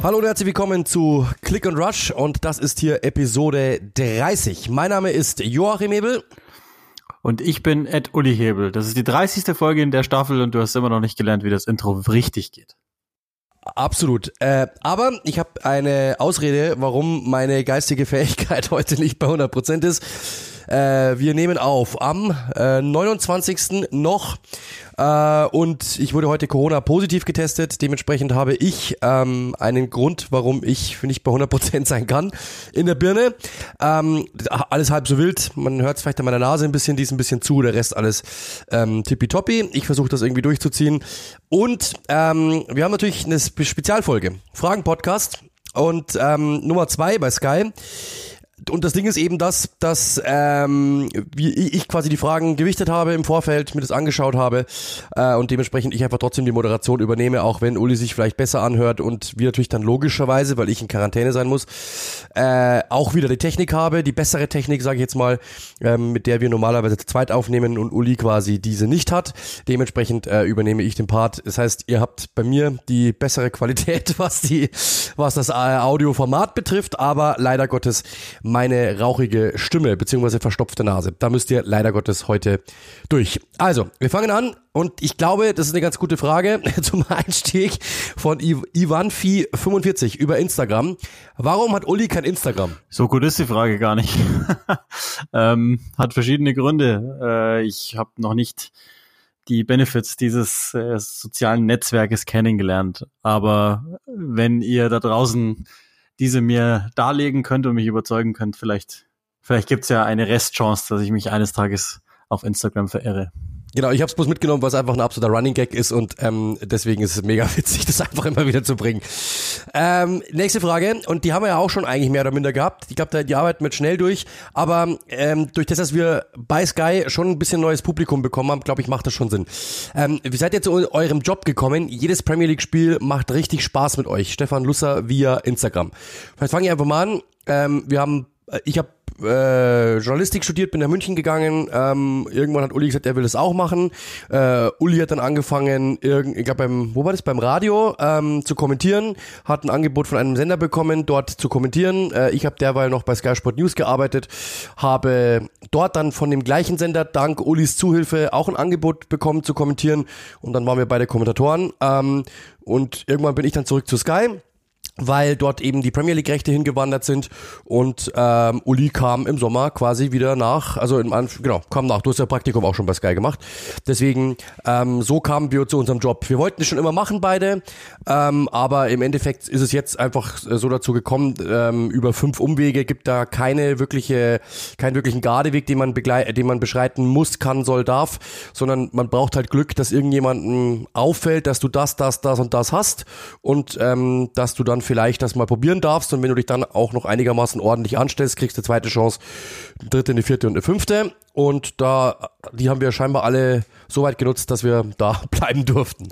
Hallo und herzlich willkommen zu Click and Rush und das ist hier Episode 30. Mein Name ist Joachim Hebel. Und ich bin Ed Uli Hebel. Das ist die 30. Folge in der Staffel und du hast immer noch nicht gelernt, wie das Intro richtig geht. Absolut. Äh, aber ich habe eine Ausrede, warum meine geistige Fähigkeit heute nicht bei 100% ist. Äh, wir nehmen auf am äh, 29. noch äh, und ich wurde heute Corona positiv getestet. Dementsprechend habe ich ähm, einen Grund, warum ich nicht bei 100% sein kann in der Birne. Ähm, alles halb so wild. Man hört es vielleicht an meiner Nase ein bisschen, die ist ein bisschen zu, der Rest alles ähm, tippitoppi. Ich versuche das irgendwie durchzuziehen. Und ähm, wir haben natürlich eine Spezialfolge. Fragen-Podcast. Und ähm, Nummer zwei bei Sky und das Ding ist eben das, dass ähm, ich quasi die Fragen gewichtet habe im Vorfeld, mir das angeschaut habe äh, und dementsprechend ich einfach trotzdem die Moderation übernehme, auch wenn Uli sich vielleicht besser anhört und wir natürlich dann logischerweise, weil ich in Quarantäne sein muss, äh, auch wieder die Technik habe, die bessere Technik, sage ich jetzt mal, ähm, mit der wir normalerweise zu zweit aufnehmen und Uli quasi diese nicht hat. Dementsprechend äh, übernehme ich den Part. Das heißt, ihr habt bei mir die bessere Qualität, was die, was das äh, Audioformat betrifft, aber leider Gottes meine rauchige Stimme bzw. verstopfte Nase. Da müsst ihr leider Gottes heute durch. Also, wir fangen an und ich glaube, das ist eine ganz gute Frage zum Einstieg von Ivanfi45 über Instagram. Warum hat Uli kein Instagram? So gut ist die Frage gar nicht. ähm, hat verschiedene Gründe. Äh, ich habe noch nicht die Benefits dieses äh, sozialen Netzwerkes kennengelernt. Aber wenn ihr da draußen diese mir darlegen könnt und mich überzeugen könnt, vielleicht, vielleicht gibt's ja eine Restchance, dass ich mich eines Tages auf Instagram verirre. Genau, ich habe es bloß mitgenommen, weil es einfach ein absoluter Running Gag ist und ähm, deswegen ist es mega witzig, das einfach immer wieder zu bringen. Ähm, nächste Frage, und die haben wir ja auch schon eigentlich mehr oder minder gehabt. Ich glaube, die arbeiten mit schnell durch, aber ähm, durch das, dass wir bei Sky schon ein bisschen neues Publikum bekommen haben, glaube ich, macht das schon Sinn. Ähm, wie seid ihr zu eurem Job gekommen? Jedes Premier League-Spiel macht richtig Spaß mit euch. Stefan Lusser via Instagram. Vielleicht fange ich einfach mal an. Ähm, wir haben, äh, ich habe äh, Journalistik studiert, bin nach München gegangen. Ähm, irgendwann hat Uli gesagt, er will das auch machen. Äh, Uli hat dann angefangen, irgend, ich glaube beim, wo war das, beim Radio ähm, zu kommentieren, hat ein Angebot von einem Sender bekommen, dort zu kommentieren. Äh, ich habe derweil noch bei Sky Sport News gearbeitet, habe dort dann von dem gleichen Sender dank Ulis Zuhilfe auch ein Angebot bekommen zu kommentieren und dann waren wir beide Kommentatoren. Ähm, und irgendwann bin ich dann zurück zu Sky weil dort eben die Premier League Rechte hingewandert sind und ähm, Uli kam im Sommer quasi wieder nach, also in, genau, kam nach, du hast ja Praktikum auch schon bei Sky gemacht, deswegen ähm, so kamen wir zu unserem Job. Wir wollten es schon immer machen beide, ähm, aber im Endeffekt ist es jetzt einfach so dazu gekommen, ähm, über fünf Umwege gibt da keine wirkliche, keinen wirklichen Gardeweg, den man begleit, den man beschreiten muss, kann, soll, darf, sondern man braucht halt Glück, dass irgendjemandem auffällt, dass du das, das, das und das hast und ähm, dass du dann vielleicht das mal probieren darfst und wenn du dich dann auch noch einigermaßen ordentlich anstellst, kriegst du eine zweite Chance, eine dritte, eine vierte und eine fünfte. Und da, die haben wir scheinbar alle so weit genutzt, dass wir da bleiben durften.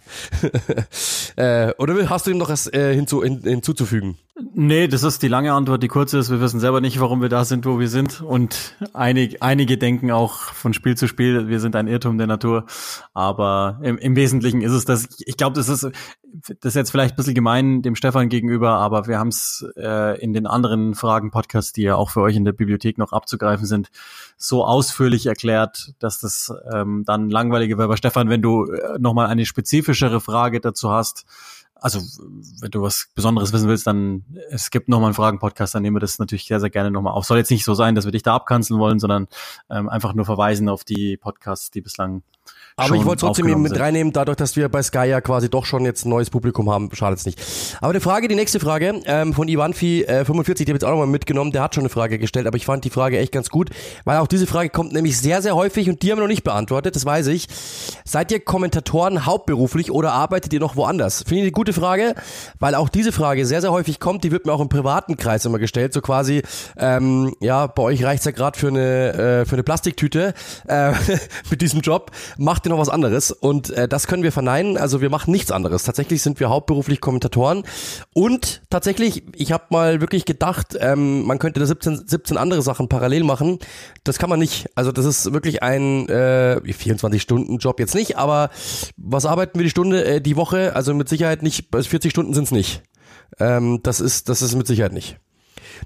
äh, oder hast du ihm noch was äh, hinzu, hin, hinzuzufügen? Nee, das ist die lange Antwort. Die kurze ist, wir wissen selber nicht, warum wir da sind, wo wir sind. Und einig, einige denken auch von Spiel zu Spiel, wir sind ein Irrtum der Natur. Aber im, im Wesentlichen ist es das. Ich glaube, das ist, das ist jetzt vielleicht ein bisschen gemein dem Stefan gegenüber, aber wir haben es äh, in den anderen Fragen-Podcasts, die ja auch für euch in der Bibliothek noch abzugreifen sind, so ausführlich erklärt, dass das ähm, dann langweilige wäre. Aber Stefan, wenn du äh, nochmal eine spezifischere Frage dazu hast, also wenn du was Besonderes wissen willst, dann es gibt nochmal einen Fragen-Podcast, dann nehmen wir das natürlich sehr, sehr gerne nochmal auf. Soll jetzt nicht so sein, dass wir dich da abkanzeln wollen, sondern ähm, einfach nur verweisen auf die Podcasts, die bislang aber ich wollte trotzdem eben mit reinnehmen, dadurch, dass wir bei Sky ja quasi doch schon jetzt ein neues Publikum haben, schadet es nicht. Aber die Frage, die nächste Frage ähm, von Ivanfi äh, 45, die habe jetzt auch nochmal mitgenommen, der hat schon eine Frage gestellt, aber ich fand die Frage echt ganz gut, weil auch diese Frage kommt nämlich sehr, sehr häufig und die haben wir noch nicht beantwortet, das weiß ich. Seid ihr Kommentatoren hauptberuflich oder arbeitet ihr noch woanders? Finde ich eine gute Frage, weil auch diese Frage sehr, sehr häufig kommt, die wird mir auch im privaten Kreis immer gestellt, so quasi, ähm, ja, bei euch reicht's ja gerade für eine, äh, für eine Plastiktüte äh, mit diesem Job. Macht ihr noch was anderes und äh, das können wir verneinen. Also wir machen nichts anderes. Tatsächlich sind wir hauptberuflich Kommentatoren und tatsächlich, ich habe mal wirklich gedacht, ähm, man könnte da 17, 17 andere Sachen parallel machen. Das kann man nicht. Also das ist wirklich ein äh, 24-Stunden-Job jetzt nicht, aber was arbeiten wir die Stunde, äh, die Woche? Also mit Sicherheit nicht, 40 Stunden sind's nicht. Ähm, das ist, das ist mit Sicherheit nicht.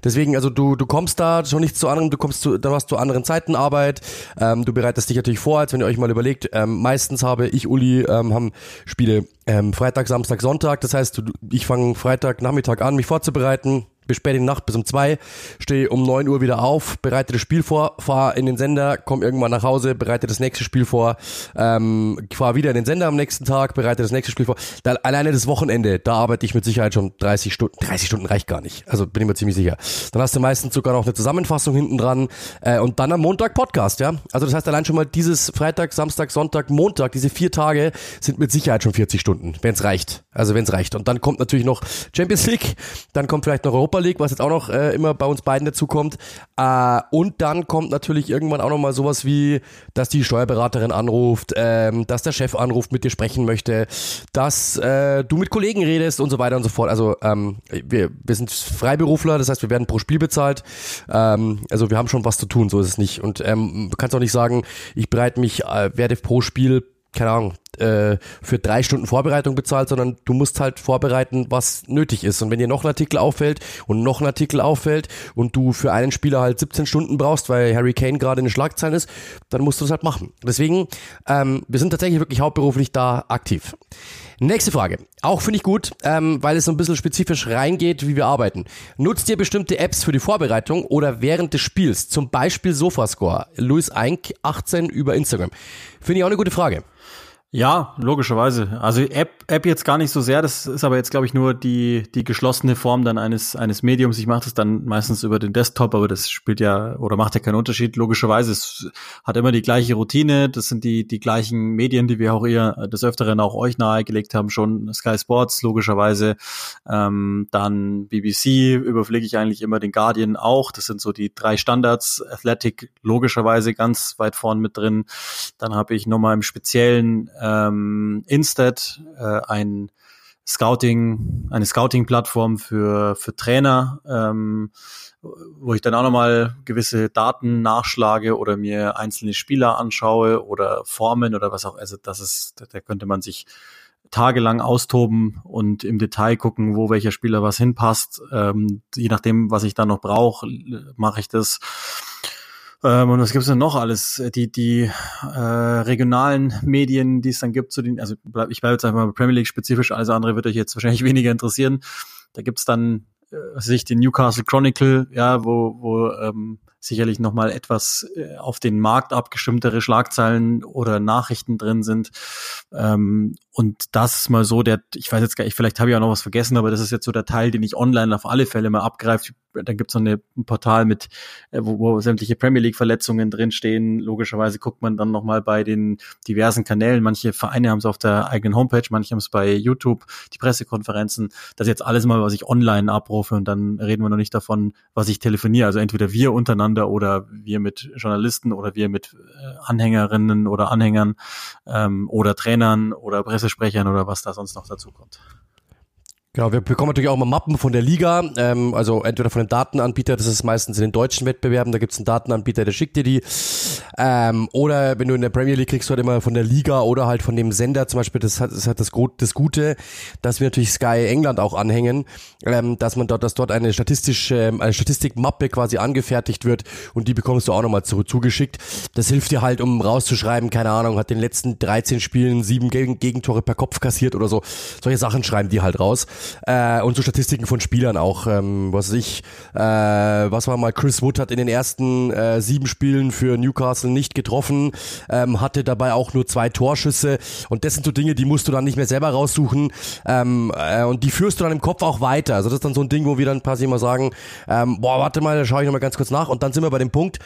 Deswegen, also du, du kommst da schon nicht zu anderen, du kommst zu, dann hast du anderen Zeiten Arbeit, ähm, du bereitest dich natürlich vor, als wenn ihr euch mal überlegt, ähm, meistens habe ich, Uli, ähm, haben Spiele ähm, Freitag, Samstag, Sonntag, das heißt, ich fange Freitag Nachmittag an, mich vorzubereiten, bis spät in die Nacht, bis um zwei, stehe um neun Uhr wieder auf, bereite das Spiel vor, fahre in den Sender, komme irgendwann nach Hause, bereite das nächste Spiel vor, ähm, fahre wieder in den Sender am nächsten Tag, bereite das nächste Spiel vor. Da, alleine das Wochenende, da arbeite ich mit Sicherheit schon 30 Stunden. 30 Stunden reicht gar nicht, also bin ich mir ziemlich sicher. Dann hast du meistens sogar noch eine Zusammenfassung hinten dran äh, und dann am Montag Podcast, ja. Also das heißt allein schon mal dieses Freitag, Samstag, Sonntag, Montag, diese vier Tage sind mit Sicherheit schon 40 Stunden, wenn es reicht. Also wenn es reicht. Und dann kommt natürlich noch Champions League, dann kommt vielleicht noch Europa League, was jetzt auch noch äh, immer bei uns beiden dazu kommt. Äh, und dann kommt natürlich irgendwann auch noch mal sowas wie, dass die Steuerberaterin anruft, ähm, dass der Chef anruft, mit dir sprechen möchte, dass äh, du mit Kollegen redest und so weiter und so fort. Also ähm, wir, wir sind Freiberufler, das heißt, wir werden pro Spiel bezahlt. Ähm, also wir haben schon was zu tun, so ist es nicht. Und ähm, du kannst auch nicht sagen, ich bereite mich, äh, werde pro Spiel keine Ahnung, äh, für drei Stunden Vorbereitung bezahlt, sondern du musst halt vorbereiten, was nötig ist. Und wenn dir noch ein Artikel auffällt und noch ein Artikel auffällt und du für einen Spieler halt 17 Stunden brauchst, weil Harry Kane gerade in den Schlagzeilen ist, dann musst du das halt machen. Deswegen, ähm, wir sind tatsächlich wirklich hauptberuflich da aktiv. Nächste Frage. Auch finde ich gut, ähm, weil es so ein bisschen spezifisch reingeht, wie wir arbeiten. Nutzt ihr bestimmte Apps für die Vorbereitung oder während des Spiels? Zum Beispiel Sofascore. Luis Eink, 18 über Instagram. Finde ich auch eine gute Frage. Ja, logischerweise. Also App, App jetzt gar nicht so sehr. Das ist aber jetzt, glaube ich, nur die, die geschlossene Form dann eines, eines Mediums. Ich mache das dann meistens über den Desktop, aber das spielt ja oder macht ja keinen Unterschied. Logischerweise, es hat immer die gleiche Routine. Das sind die, die gleichen Medien, die wir auch eher des Öfteren auch euch nahegelegt haben, schon Sky Sports, logischerweise. Ähm, dann BBC überfliege ich eigentlich immer den Guardian auch. Das sind so die drei Standards. Athletic logischerweise ganz weit vorn mit drin. Dann habe ich nochmal im Speziellen ähm, Instead, äh, ein Scouting, eine Scouting-Plattform für, für Trainer, ähm, wo ich dann auch nochmal gewisse Daten nachschlage oder mir einzelne Spieler anschaue oder Formen oder was auch. Also das ist, da könnte man sich tagelang austoben und im Detail gucken, wo welcher Spieler was hinpasst. Ähm, je nachdem, was ich dann noch brauche, mache ich das. Ähm, und was gibt's denn noch alles? Die, die äh, regionalen Medien, die es dann gibt, zu den, also bleib, ich bleibe jetzt einfach mal Premier League spezifisch, alles andere wird euch jetzt wahrscheinlich weniger interessieren. Da gibt's dann äh, was weiß ich, den Newcastle Chronicle, ja, wo, wo ähm, sicherlich nochmal etwas äh, auf den Markt abgestimmtere Schlagzeilen oder Nachrichten drin sind. Ähm, und das ist mal so, der, ich weiß jetzt gar nicht, vielleicht habe ich auch noch was vergessen, aber das ist jetzt so der Teil, den ich online auf alle Fälle mal abgreife. Dann gibt's noch eine, ein Portal mit, äh, wo, wo sämtliche Premier League-Verletzungen drinstehen. Logischerweise guckt man dann nochmal bei den diversen Kanälen. Manche Vereine haben es auf der eigenen Homepage, manche haben es bei YouTube, die Pressekonferenzen. Das ist jetzt alles mal, was ich online abrufe und dann reden wir noch nicht davon, was ich telefoniere. Also entweder wir untereinander oder wir mit Journalisten oder wir mit äh, Anhängerinnen oder Anhängern ähm, oder Trainern oder Presse Pressesprechern oder was da sonst noch dazu kommt. Genau, wir bekommen natürlich auch mal Mappen von der Liga, ähm, also entweder von dem Datenanbieter, das ist meistens in den deutschen Wettbewerben, da gibt's einen Datenanbieter, der schickt dir die, ähm, oder wenn du in der Premier League kriegst, du halt immer von der Liga oder halt von dem Sender zum Beispiel, das hat das, hat das, das Gute, dass wir natürlich Sky England auch anhängen, ähm, dass man dort, dass dort eine statistische, eine Statistikmappe quasi angefertigt wird und die bekommst du auch nochmal zu, zugeschickt. Das hilft dir halt, um rauszuschreiben, keine Ahnung, hat den letzten 13 Spielen sieben Gegentore per Kopf kassiert oder so. Solche Sachen schreiben die halt raus. Äh, und so Statistiken von Spielern auch. Ähm, was weiß ich, äh, was war mal, Chris Wood hat in den ersten äh, sieben Spielen für Newcastle nicht getroffen, ähm, hatte dabei auch nur zwei Torschüsse. Und das sind so Dinge, die musst du dann nicht mehr selber raussuchen. Ähm, äh, und die führst du dann im Kopf auch weiter. Also das ist dann so ein Ding, wo wir dann quasi immer sagen, ähm, boah, warte mal, da schaue ich nochmal ganz kurz nach. Und dann sind wir bei dem Punkt,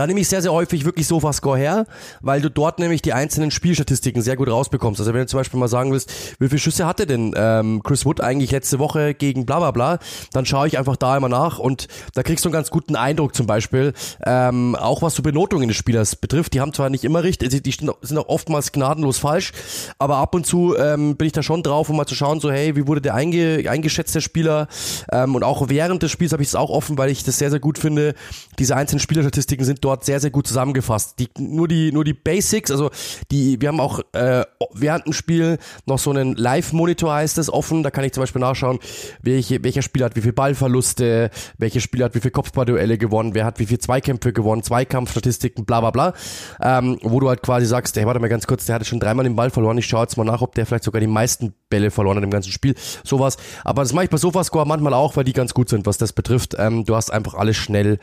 da nehme ich sehr, sehr häufig wirklich Sofascore her, weil du dort nämlich die einzelnen Spielstatistiken sehr gut rausbekommst. Also wenn du zum Beispiel mal sagen willst, wie viele Schüsse hatte denn ähm, Chris Wood eigentlich letzte Woche gegen bla bla bla, dann schaue ich einfach da immer nach und da kriegst du einen ganz guten Eindruck zum Beispiel, ähm, auch was so Benotungen des Spielers betrifft. Die haben zwar nicht immer richtig, die sind auch oftmals gnadenlos falsch, aber ab und zu ähm, bin ich da schon drauf, um mal zu schauen, so hey, wie wurde der einge, eingeschätzt, der Spieler ähm, und auch während des Spiels habe ich es auch offen, weil ich das sehr, sehr gut finde. Diese einzelnen Spielerstatistiken sind dort dort sehr, sehr gut zusammengefasst. Die, nur die, nur die Basics, also die, wir haben auch äh, während dem Spiel noch so einen Live-Monitor heißt es offen. Da kann ich zum Beispiel nachschauen, welche, welcher Spieler hat wie viel Ballverluste, welcher Spieler hat wie viel Kopfballduelle gewonnen, wer hat wie viel Zweikämpfe gewonnen, Zweikampfstatistiken, bla bla bla. Ähm, wo du halt quasi sagst, hey, warte mal ganz kurz, der hatte schon dreimal den Ball verloren. Ich schaue jetzt mal nach, ob der vielleicht sogar die meisten Bälle verloren hat im ganzen Spiel. Sowas. Aber das mache ich bei Sofascore manchmal auch, weil die ganz gut sind, was das betrifft. Ähm, du hast einfach alles schnell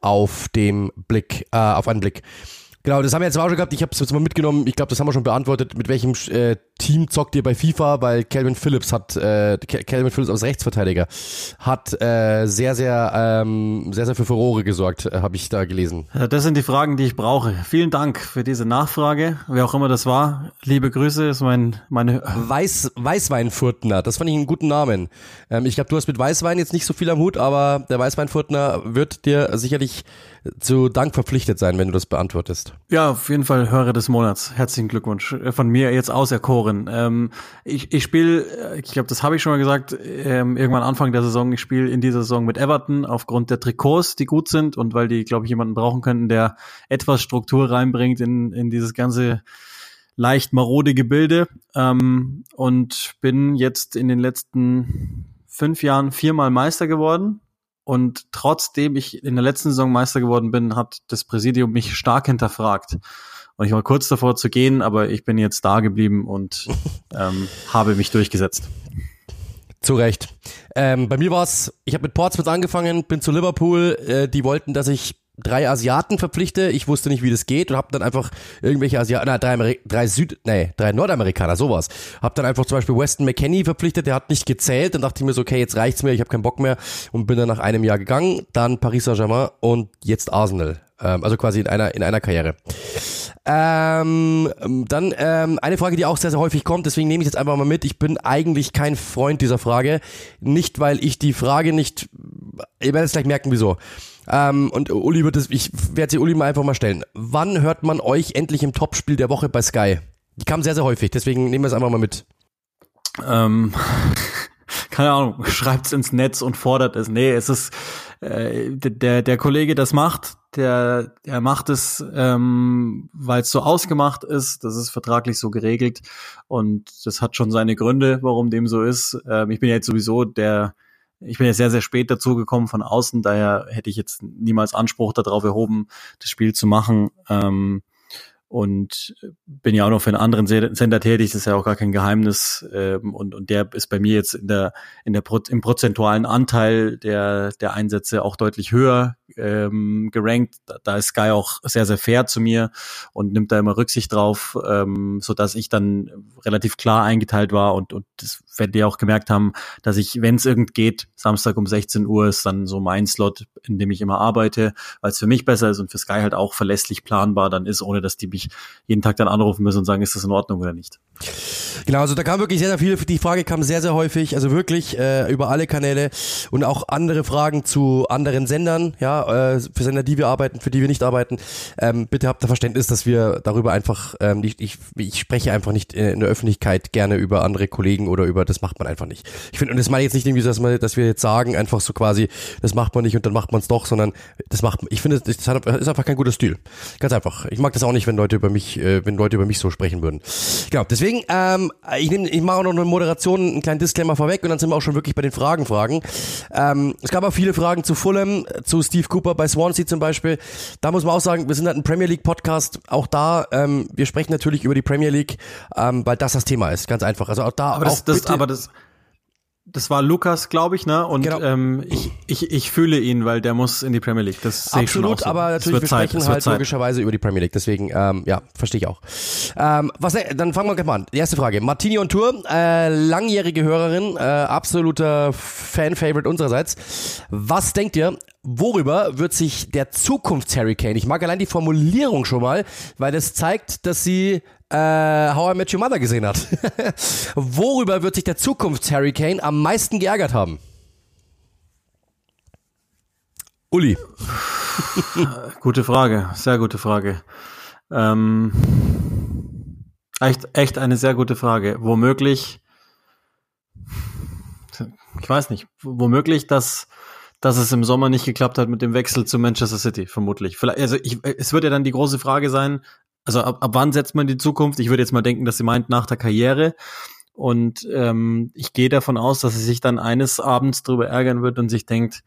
auf dem Blick, äh, auf einen Blick. Genau, das haben wir jetzt auch schon gehabt. Ich habe es jetzt mal mitgenommen. Ich glaube, das haben wir schon beantwortet. Mit welchem äh, Team zockt ihr bei FIFA? Weil Calvin Phillips hat, äh, Calvin Phillips als Rechtsverteidiger hat äh, sehr, sehr, ähm, sehr, sehr für Furore gesorgt, äh, habe ich da gelesen. Das sind die Fragen, die ich brauche. Vielen Dank für diese Nachfrage. Wer auch immer das war, liebe Grüße. Ist mein meine Weiß Weißweinfurtner. Das fand ich einen guten Namen. Ähm, ich glaube, du hast mit Weißwein jetzt nicht so viel am Hut, aber der Weißweinfurtner wird dir sicherlich zu Dank verpflichtet sein, wenn du das beantwortest. Ja, auf jeden Fall Hörer des Monats. Herzlichen Glückwunsch äh, von mir jetzt auserkoren. Ähm, ich ich spiele, äh, ich glaube, das habe ich schon mal gesagt, ähm, irgendwann Anfang der Saison, ich spiele in dieser Saison mit Everton aufgrund der Trikots, die gut sind und weil die, glaube ich, jemanden brauchen könnten, der etwas Struktur reinbringt in, in dieses ganze leicht marode Gebilde. Ähm, und bin jetzt in den letzten fünf Jahren viermal Meister geworden und trotzdem ich in der letzten Saison Meister geworden bin, hat das Präsidium mich stark hinterfragt. Und ich war kurz davor zu gehen, aber ich bin jetzt da geblieben und ähm, habe mich durchgesetzt. Zu Recht. Ähm, bei mir war es, ich habe mit Portsmouth angefangen, bin zu Liverpool, äh, die wollten, dass ich drei Asiaten verpflichte. Ich wusste nicht, wie das geht und habe dann einfach irgendwelche Asiaten, na, drei, drei Süd, nee, drei Nordamerikaner, sowas. Hab dann einfach zum Beispiel Weston McKenney verpflichtet, der hat nicht gezählt. Dann dachte ich mir so, okay, jetzt reicht's mir, ich habe keinen Bock mehr und bin dann nach einem Jahr gegangen. Dann Paris Saint-Germain und jetzt Arsenal. Ähm, also quasi in einer in einer Karriere. Ähm, dann ähm, eine Frage, die auch sehr, sehr häufig kommt, deswegen nehme ich jetzt einfach mal mit. Ich bin eigentlich kein Freund dieser Frage. Nicht, weil ich die Frage nicht, ihr werdet es gleich merken, wieso. Ähm, und Uli wird es, ich werde sie Uli mal einfach mal stellen. Wann hört man euch endlich im Topspiel der Woche bei Sky? Die kam sehr, sehr häufig, deswegen nehmen wir es einfach mal mit. Ähm, keine Ahnung, schreibt's ins Netz und fordert es. Nee, es ist äh, der, der Kollege das macht, der, der macht es, ähm, weil es so ausgemacht ist, das ist vertraglich so geregelt und das hat schon seine Gründe, warum dem so ist. Ähm, ich bin jetzt sowieso der ich bin ja sehr, sehr spät dazu gekommen von außen, daher hätte ich jetzt niemals Anspruch darauf erhoben, das Spiel zu machen. Ähm, und bin ja auch noch für einen anderen Sender tätig, das ist ja auch gar kein Geheimnis ähm, und und der ist bei mir jetzt in der in der Pro im prozentualen Anteil der der Einsätze auch deutlich höher ähm, gerankt. Da, da ist Sky auch sehr sehr fair zu mir und nimmt da immer Rücksicht drauf, ähm, dass ich dann relativ klar eingeteilt war und und das werden die auch gemerkt haben, dass ich, wenn es irgend geht, Samstag um 16 Uhr ist dann so mein Slot, in dem ich immer arbeite, weil es für mich besser ist und für Sky halt auch verlässlich planbar dann ist, ohne dass die mich jeden Tag dann anrufen müssen und sagen, ist das in Ordnung oder nicht. Genau, also da kam wirklich sehr, sehr viel. Die Frage kam sehr, sehr häufig, also wirklich äh, über alle Kanäle und auch andere Fragen zu anderen Sendern, ja, äh, für Sender, die wir arbeiten, für die wir nicht arbeiten. Ähm, bitte habt da Verständnis, dass wir darüber einfach ähm, nicht, ich, ich spreche einfach nicht in der Öffentlichkeit gerne über andere Kollegen oder über, das macht man einfach nicht. Ich finde, und das meine ich jetzt nicht irgendwie, dass, man, dass wir jetzt sagen, einfach so quasi, das macht man nicht und dann macht man es doch, sondern das macht ich finde, das ist einfach kein guter Stil. Ganz einfach. Ich mag das auch nicht, wenn Leute über mich, äh, wenn Leute über mich so sprechen würden. Genau, deswegen, ähm, ich, nehm, ich mache auch noch eine Moderation, einen kleinen Disclaimer vorweg und dann sind wir auch schon wirklich bei den Fragen, Fragen. Ähm, es gab auch viele Fragen zu Fulham, zu Steve Cooper bei Swansea zum Beispiel. Da muss man auch sagen, wir sind halt ein Premier League Podcast. Auch da, ähm, wir sprechen natürlich über die Premier League, ähm, weil das das Thema ist. Ganz einfach. Also auch da. Aber das, auch das, aber das, das war Lukas, glaube ich, ne? Und genau. ähm, ich, ich, ich fühle ihn, weil der muss in die Premier League. Das Absolut, so. aber natürlich, wir Zeit, sprechen halt Zeit. logischerweise über die Premier League. Deswegen, ähm, ja, verstehe ich auch. Ähm, was, dann fangen wir gleich mal an. Die erste Frage. Martini on Tour, äh, langjährige Hörerin, äh, absoluter Fan-Favorite unsererseits. Was denkt ihr, worüber wird sich der Zukunfts-Hurricane, ich mag allein die Formulierung schon mal, weil das zeigt, dass sie äh, How I Met Your Mother gesehen hat. Worüber wird sich der Zukunfts-Harry Kane am meisten geärgert haben? Uli. gute Frage, sehr gute Frage. Ähm, echt, echt eine sehr gute Frage. Womöglich, ich weiß nicht, womöglich, dass, dass es im Sommer nicht geklappt hat mit dem Wechsel zu Manchester City, vermutlich. Vielleicht, also ich, es wird ja dann die große Frage sein, also ab, ab wann setzt man die Zukunft? Ich würde jetzt mal denken, dass sie meint nach der Karriere. Und ähm, ich gehe davon aus, dass sie sich dann eines Abends darüber ärgern wird und sich denkt,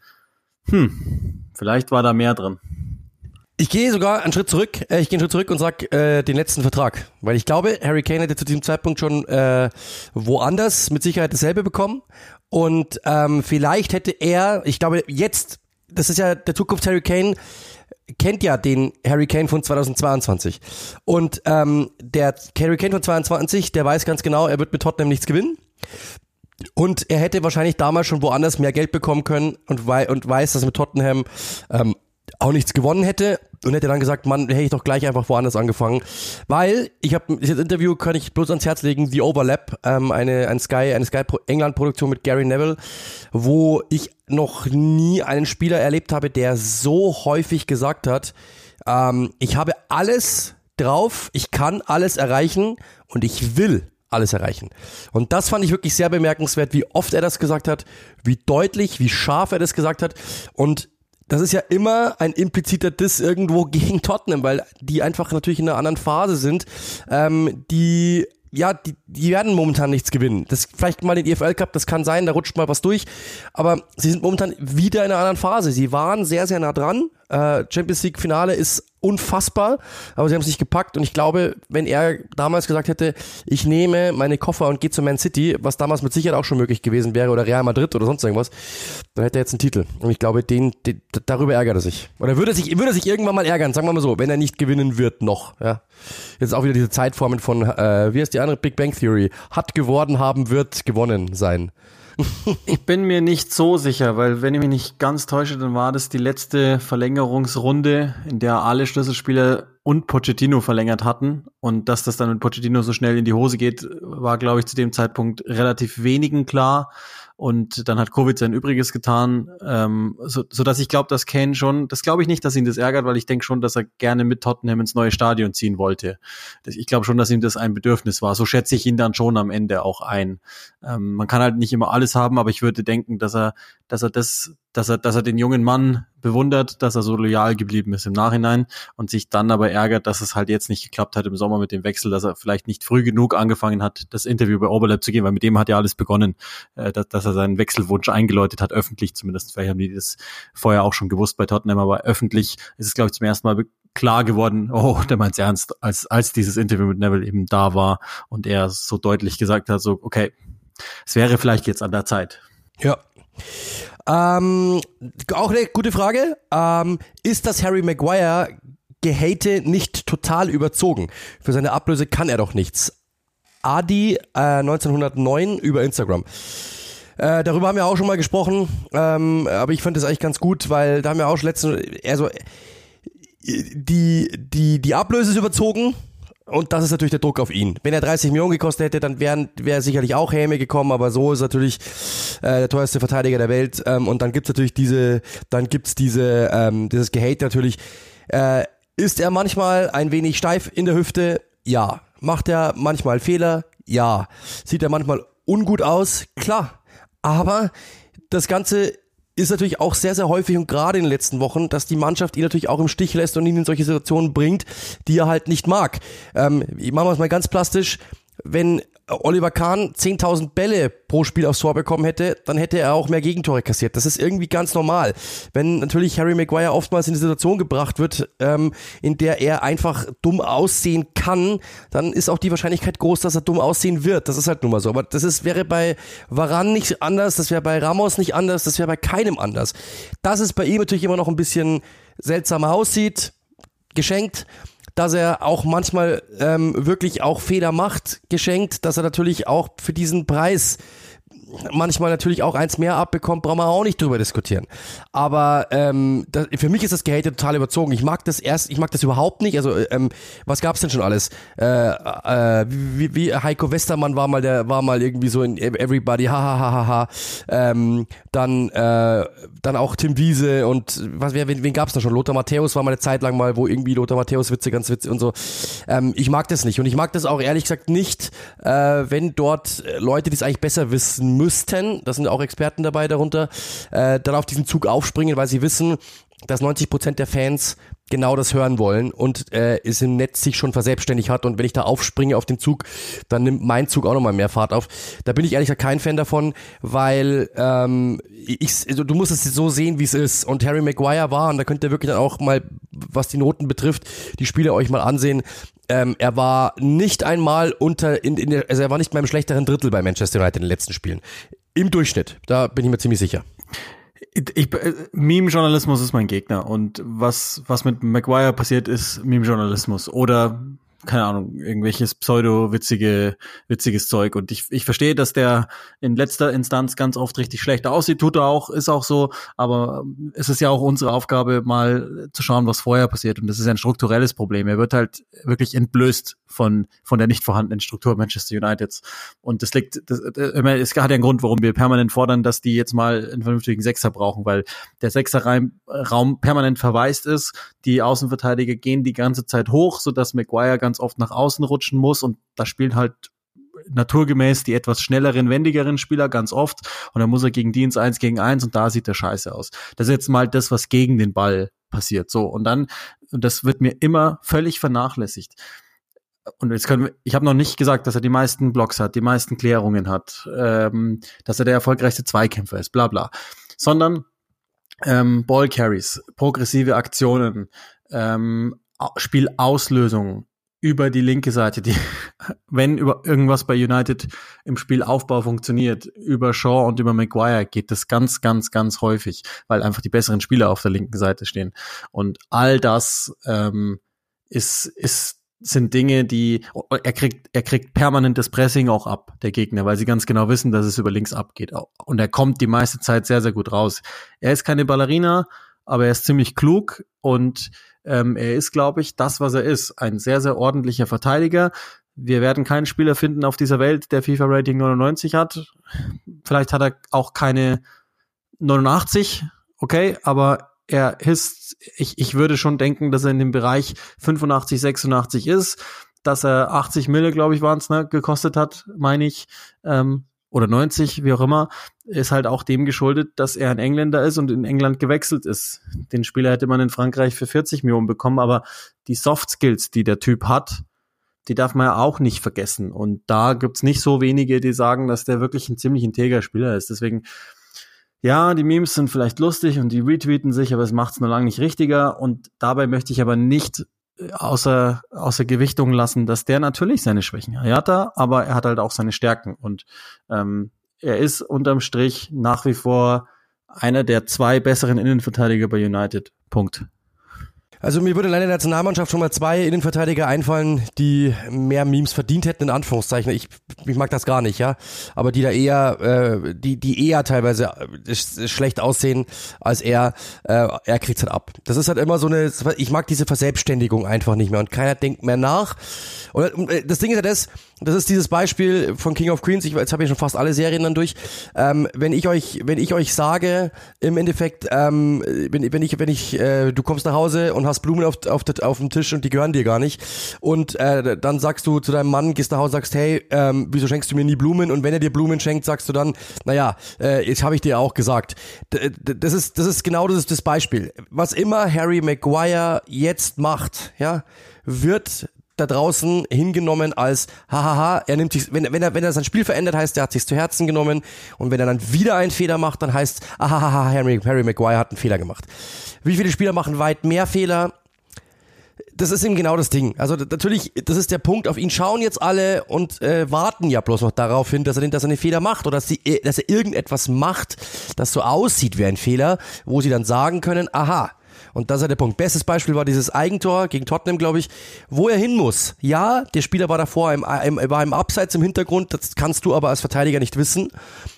hm, vielleicht war da mehr drin. Ich gehe sogar einen Schritt zurück. Äh, ich gehe einen Schritt zurück und sag äh, den letzten Vertrag, weil ich glaube, Harry Kane hätte zu diesem Zeitpunkt schon äh, woanders mit Sicherheit dasselbe bekommen und ähm, vielleicht hätte er, ich glaube jetzt, das ist ja der Zukunft Harry Kane kennt ja den Harry Kane von 2022 und ähm, der Harry Kane von 22, der weiß ganz genau, er wird mit Tottenham nichts gewinnen. Und er hätte wahrscheinlich damals schon woanders mehr Geld bekommen können und, wei und weiß, dass mit Tottenham ähm, auch nichts gewonnen hätte und hätte dann gesagt, Mann, hätte ich doch gleich einfach woanders angefangen, weil ich habe dieses Interview kann ich bloß ans Herz legen, The Overlap, ähm, eine ein Sky eine Sky England Produktion mit Gary Neville, wo ich noch nie einen Spieler erlebt habe, der so häufig gesagt hat, ähm, ich habe alles drauf, ich kann alles erreichen und ich will alles erreichen. Und das fand ich wirklich sehr bemerkenswert, wie oft er das gesagt hat, wie deutlich, wie scharf er das gesagt hat und das ist ja immer ein impliziter Diss irgendwo gegen Tottenham, weil die einfach natürlich in einer anderen Phase sind, ähm, die ja, die, die werden momentan nichts gewinnen. Das vielleicht mal den EFL Cup, das kann sein, da rutscht mal was durch. Aber sie sind momentan wieder in einer anderen Phase. Sie waren sehr, sehr nah dran. Äh, Champions League Finale ist unfassbar, aber sie haben es nicht gepackt. Und ich glaube, wenn er damals gesagt hätte, ich nehme meine Koffer und gehe zu Man City, was damals mit Sicherheit auch schon möglich gewesen wäre oder Real Madrid oder sonst irgendwas, dann hätte er jetzt einen Titel. Und ich glaube, den, den darüber ärgert er sich. Oder würde sich würde sich irgendwann mal ärgern, sagen wir mal so, wenn er nicht gewinnen wird noch, ja. Jetzt auch wieder diese Zeitformen von äh, wie heißt die andere? Big Bang Theory, hat geworden haben wird gewonnen sein ich bin mir nicht so sicher, weil wenn ich mich nicht ganz täusche, dann war das die letzte Verlängerungsrunde, in der alle Schlüsselspieler und Pochettino verlängert hatten. Und dass das dann mit Pochettino so schnell in die Hose geht, war, glaube ich, zu dem Zeitpunkt relativ wenigen klar. Und dann hat Covid sein Übriges getan, ähm, so, so dass ich glaube, dass Kane schon, das glaube ich nicht, dass ihn das ärgert, weil ich denke schon, dass er gerne mit Tottenham ins neue Stadion ziehen wollte. Ich glaube schon, dass ihm das ein Bedürfnis war. So schätze ich ihn dann schon am Ende auch ein. Ähm, man kann halt nicht immer alles haben, aber ich würde denken, dass er, dass er das dass er, dass er den jungen Mann bewundert, dass er so loyal geblieben ist im Nachhinein und sich dann aber ärgert, dass es halt jetzt nicht geklappt hat im Sommer mit dem Wechsel, dass er vielleicht nicht früh genug angefangen hat, das Interview bei Oberlab zu gehen, weil mit dem hat ja alles begonnen, äh, dass, dass er seinen Wechselwunsch eingeläutet hat, öffentlich zumindest. Vielleicht haben die das vorher auch schon gewusst bei Tottenham, aber öffentlich ist es, glaube ich, zum ersten Mal klar geworden, oh, der meint's ernst, als, als dieses Interview mit Neville eben da war und er so deutlich gesagt hat, so, okay, es wäre vielleicht jetzt an der Zeit. Ja. Ähm, auch eine gute Frage. Ähm, ist das Harry Maguire Gehate nicht total überzogen? Für seine Ablöse kann er doch nichts. Adi äh, 1909 über Instagram. Äh, darüber haben wir auch schon mal gesprochen, ähm, aber ich fand das eigentlich ganz gut, weil da haben wir auch schon letztens, also die, die, die Ablöse ist überzogen, und das ist natürlich der Druck auf ihn. Wenn er 30 Millionen gekostet hätte, dann wäre sicherlich auch Häme gekommen, aber so ist natürlich äh, der teuerste Verteidiger der Welt. Ähm, und dann gibt's natürlich diese, dann gibt's diese, ähm, dieses Gehate natürlich. Äh, ist er manchmal ein wenig steif in der Hüfte? Ja. Macht er manchmal Fehler? Ja. Sieht er manchmal ungut aus? Klar. Aber das Ganze ist natürlich auch sehr, sehr häufig und gerade in den letzten Wochen, dass die Mannschaft ihn natürlich auch im Stich lässt und ihn in solche Situationen bringt, die er halt nicht mag. Ähm, ich mache es mal ganz plastisch. Wenn Oliver Kahn 10.000 Bälle pro Spiel aufs Tor bekommen hätte, dann hätte er auch mehr Gegentore kassiert. Das ist irgendwie ganz normal. Wenn natürlich Harry Maguire oftmals in die Situation gebracht wird, ähm, in der er einfach dumm aussehen kann, dann ist auch die Wahrscheinlichkeit groß, dass er dumm aussehen wird. Das ist halt nun mal so. Aber das ist, wäre bei Varan nicht anders, das wäre bei Ramos nicht anders, das wäre bei keinem anders. Dass es bei ihm natürlich immer noch ein bisschen seltsamer aussieht, geschenkt dass er auch manchmal ähm, wirklich auch Fehler macht, geschenkt, dass er natürlich auch für diesen Preis manchmal natürlich auch eins mehr abbekommt, brauchen wir auch nicht drüber diskutieren. Aber ähm, das, für mich ist das Gehate total überzogen. Ich mag das erst, ich mag das überhaupt nicht. Also ähm, was gab's denn schon alles? Äh, äh, wie, wie Heiko Westermann war mal, der war mal irgendwie so in Everybody, hahaha. Ähm, dann äh, dann auch Tim Wiese und was wer wen, wen gab's da schon? Lothar Matthäus war mal eine Zeit lang mal, wo irgendwie Lothar Matthäus Witze ganz witzig und so. Ähm, ich mag das nicht und ich mag das auch ehrlich gesagt nicht, äh, wenn dort Leute, die es eigentlich besser wissen müssten, das sind auch Experten dabei darunter, äh, dann auf diesen Zug aufspringen, weil sie wissen, dass 90 Prozent der Fans genau das hören wollen und äh, es im Netz sich schon verselbstständigt hat und wenn ich da aufspringe auf den Zug, dann nimmt mein Zug auch nochmal mehr Fahrt auf. Da bin ich ehrlich gesagt kein Fan davon, weil ähm, ich, also du musst es so sehen, wie es ist und Harry Maguire war und da könnt ihr wirklich dann auch mal, was die Noten betrifft, die Spiele euch mal ansehen. Ähm, er war nicht einmal unter, in, in der, also er war nicht mal im schlechteren Drittel bei Manchester United in den letzten Spielen. Im Durchschnitt, da bin ich mir ziemlich sicher. Ich, äh, Meme-Journalismus ist mein Gegner und was, was mit Maguire passiert ist Meme-Journalismus oder keine Ahnung, irgendwelches pseudo-witzige, witziges Zeug. Und ich, ich verstehe, dass der in letzter Instanz ganz oft richtig schlecht aussieht, tut er auch, ist auch so, aber es ist ja auch unsere Aufgabe, mal zu schauen, was vorher passiert. Und das ist ein strukturelles Problem. Er wird halt wirklich entblößt von, von der nicht vorhandenen Struktur Manchester Uniteds. Und das liegt, das, das, es hat ja einen Grund, warum wir permanent fordern, dass die jetzt mal einen vernünftigen Sechser brauchen, weil der Sechser-Raum permanent verwaist ist. Die Außenverteidiger gehen die ganze Zeit hoch, sodass Maguire ganz oft nach außen rutschen muss und da spielt halt naturgemäß die etwas schnelleren, wendigeren Spieler ganz oft und dann muss er gegen die ins Eins gegen Eins und da sieht er scheiße aus. Das ist jetzt mal das, was gegen den Ball passiert. So, und dann, das wird mir immer völlig vernachlässigt und jetzt können wir, ich habe noch nicht gesagt, dass er die meisten Blocks hat, die meisten Klärungen hat, ähm, dass er der erfolgreichste Zweikämpfer ist, bla bla. Sondern ähm, Ball Carries, progressive Aktionen, ähm, Spielauslösung über die linke Seite, die, wenn über irgendwas bei United im Spielaufbau funktioniert, über Shaw und über Maguire geht das ganz, ganz, ganz häufig, weil einfach die besseren Spieler auf der linken Seite stehen. Und all das ähm, ist, ist sind Dinge, die er kriegt, er kriegt permanentes Pressing auch ab, der Gegner, weil sie ganz genau wissen, dass es über links abgeht. Und er kommt die meiste Zeit sehr, sehr gut raus. Er ist keine Ballerina, aber er ist ziemlich klug und ähm, er ist, glaube ich, das, was er ist. Ein sehr, sehr ordentlicher Verteidiger. Wir werden keinen Spieler finden auf dieser Welt, der FIFA-Rating 99 hat. Vielleicht hat er auch keine 89, okay, aber er ist, ich, ich würde schon denken, dass er in dem Bereich 85, 86 ist, dass er 80 Mille, glaube ich, waren es, ne, gekostet hat, meine ich, ähm, oder 90, wie auch immer, ist halt auch dem geschuldet, dass er ein Engländer ist und in England gewechselt ist. Den Spieler hätte man in Frankreich für 40 Millionen bekommen, aber die Soft Skills, die der Typ hat, die darf man ja auch nicht vergessen. Und da gibt's nicht so wenige, die sagen, dass der wirklich ein ziemlich integer Spieler ist. Deswegen, ja, die Memes sind vielleicht lustig und die retweeten sich, aber es macht es nur lange nicht richtiger. Und dabei möchte ich aber nicht äh, außer, außer Gewichtung lassen, dass der natürlich seine Schwächen hat. Er hat er, aber er hat halt auch seine Stärken. Und ähm, er ist unterm Strich nach wie vor einer der zwei besseren Innenverteidiger bei United. Punkt. Also mir würde leider in der Nationalmannschaft schon mal zwei Innenverteidiger einfallen, die mehr Memes verdient hätten, in Anführungszeichen. Ich, ich mag das gar nicht, ja. Aber die da eher, äh, die, die eher teilweise äh, schlecht aussehen als er, äh, er kriegt's halt ab. Das ist halt immer so eine, ich mag diese Verselbstständigung einfach nicht mehr und keiner denkt mehr nach. Und äh, das Ding ist ja das, das ist dieses Beispiel von King of Queens. Ich, jetzt habe ich schon fast alle Serien dann durch. Ähm, wenn ich euch, wenn ich euch sage, im Endeffekt, ähm, wenn, wenn ich, wenn ich, äh, du kommst nach Hause und hast Blumen auf, auf, auf dem Tisch und die gehören dir gar nicht. Und äh, dann sagst du zu deinem Mann, gehst nach Hause, sagst, hey, ähm, wieso schenkst du mir nie Blumen? Und wenn er dir Blumen schenkt, sagst du dann, naja, äh, jetzt habe ich dir auch gesagt. D das ist, das ist genau das ist das Beispiel. Was immer Harry Maguire jetzt macht, ja, wird da draußen hingenommen als hahaha, er nimmt sich, wenn, wenn er wenn er sein Spiel verändert, heißt er hat sich zu Herzen genommen und wenn er dann wieder einen Fehler macht, dann heißt ahaha, Harry, Harry Maguire hat einen Fehler gemacht. Wie viele Spieler machen weit mehr Fehler? Das ist eben genau das Ding. Also natürlich, das ist der Punkt. Auf ihn schauen jetzt alle und äh, warten ja bloß noch darauf hin, dass er, dass er einen Fehler macht oder dass, sie, äh, dass er irgendetwas macht, das so aussieht wie ein Fehler, wo sie dann sagen können, aha, und das ist der Punkt. Bestes Beispiel war dieses Eigentor gegen Tottenham, glaube ich, wo er hin muss. Ja, der Spieler war davor, im, im, war im Abseits im Hintergrund, das kannst du aber als Verteidiger nicht wissen.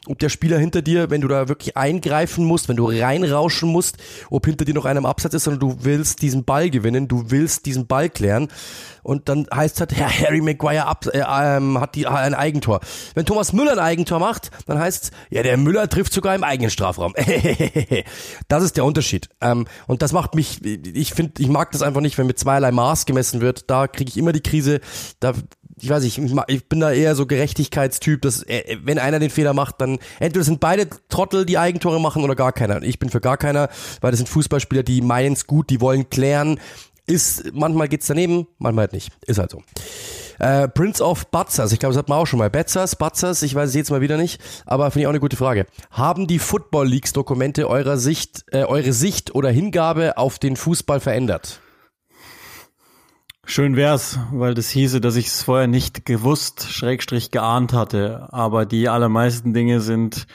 Ob der Spieler hinter dir, wenn du da wirklich eingreifen musst, wenn du reinrauschen musst, ob hinter dir noch einer im Abseits ist, sondern du willst diesen Ball gewinnen, du willst diesen Ball klären und dann heißt halt, Herr Harry Maguire ab, äh, ähm, hat die, ein Eigentor. Wenn Thomas Müller ein Eigentor macht, dann heißt ja, der Müller trifft sogar im eigenen Strafraum. das ist der Unterschied. Ähm, und das macht mich, ich finde, ich mag das einfach nicht, wenn mit zweierlei Maß gemessen wird. Da kriege ich immer die Krise. Da ich weiß nicht, ich bin da eher so Gerechtigkeitstyp, dass äh, wenn einer den Fehler macht, dann entweder sind beide Trottel, die Eigentore machen oder gar keiner. Ich bin für gar keiner, weil das sind Fußballspieler, die meinen es gut, die wollen klären. Ist, manchmal geht's daneben, manchmal halt nicht. Ist halt so. Äh, Prince of Butzers, ich glaube, das hat man auch schon mal. Betzers, Butzers, ich weiß es jetzt mal wieder nicht, aber finde ich auch eine gute Frage. Haben die Football Leagues Dokumente eurer Sicht, äh, eure Sicht oder Hingabe auf den Fußball verändert? Schön wär's, weil das hieße, dass ich es vorher nicht gewusst, Schrägstrich geahnt hatte. Aber die allermeisten Dinge sind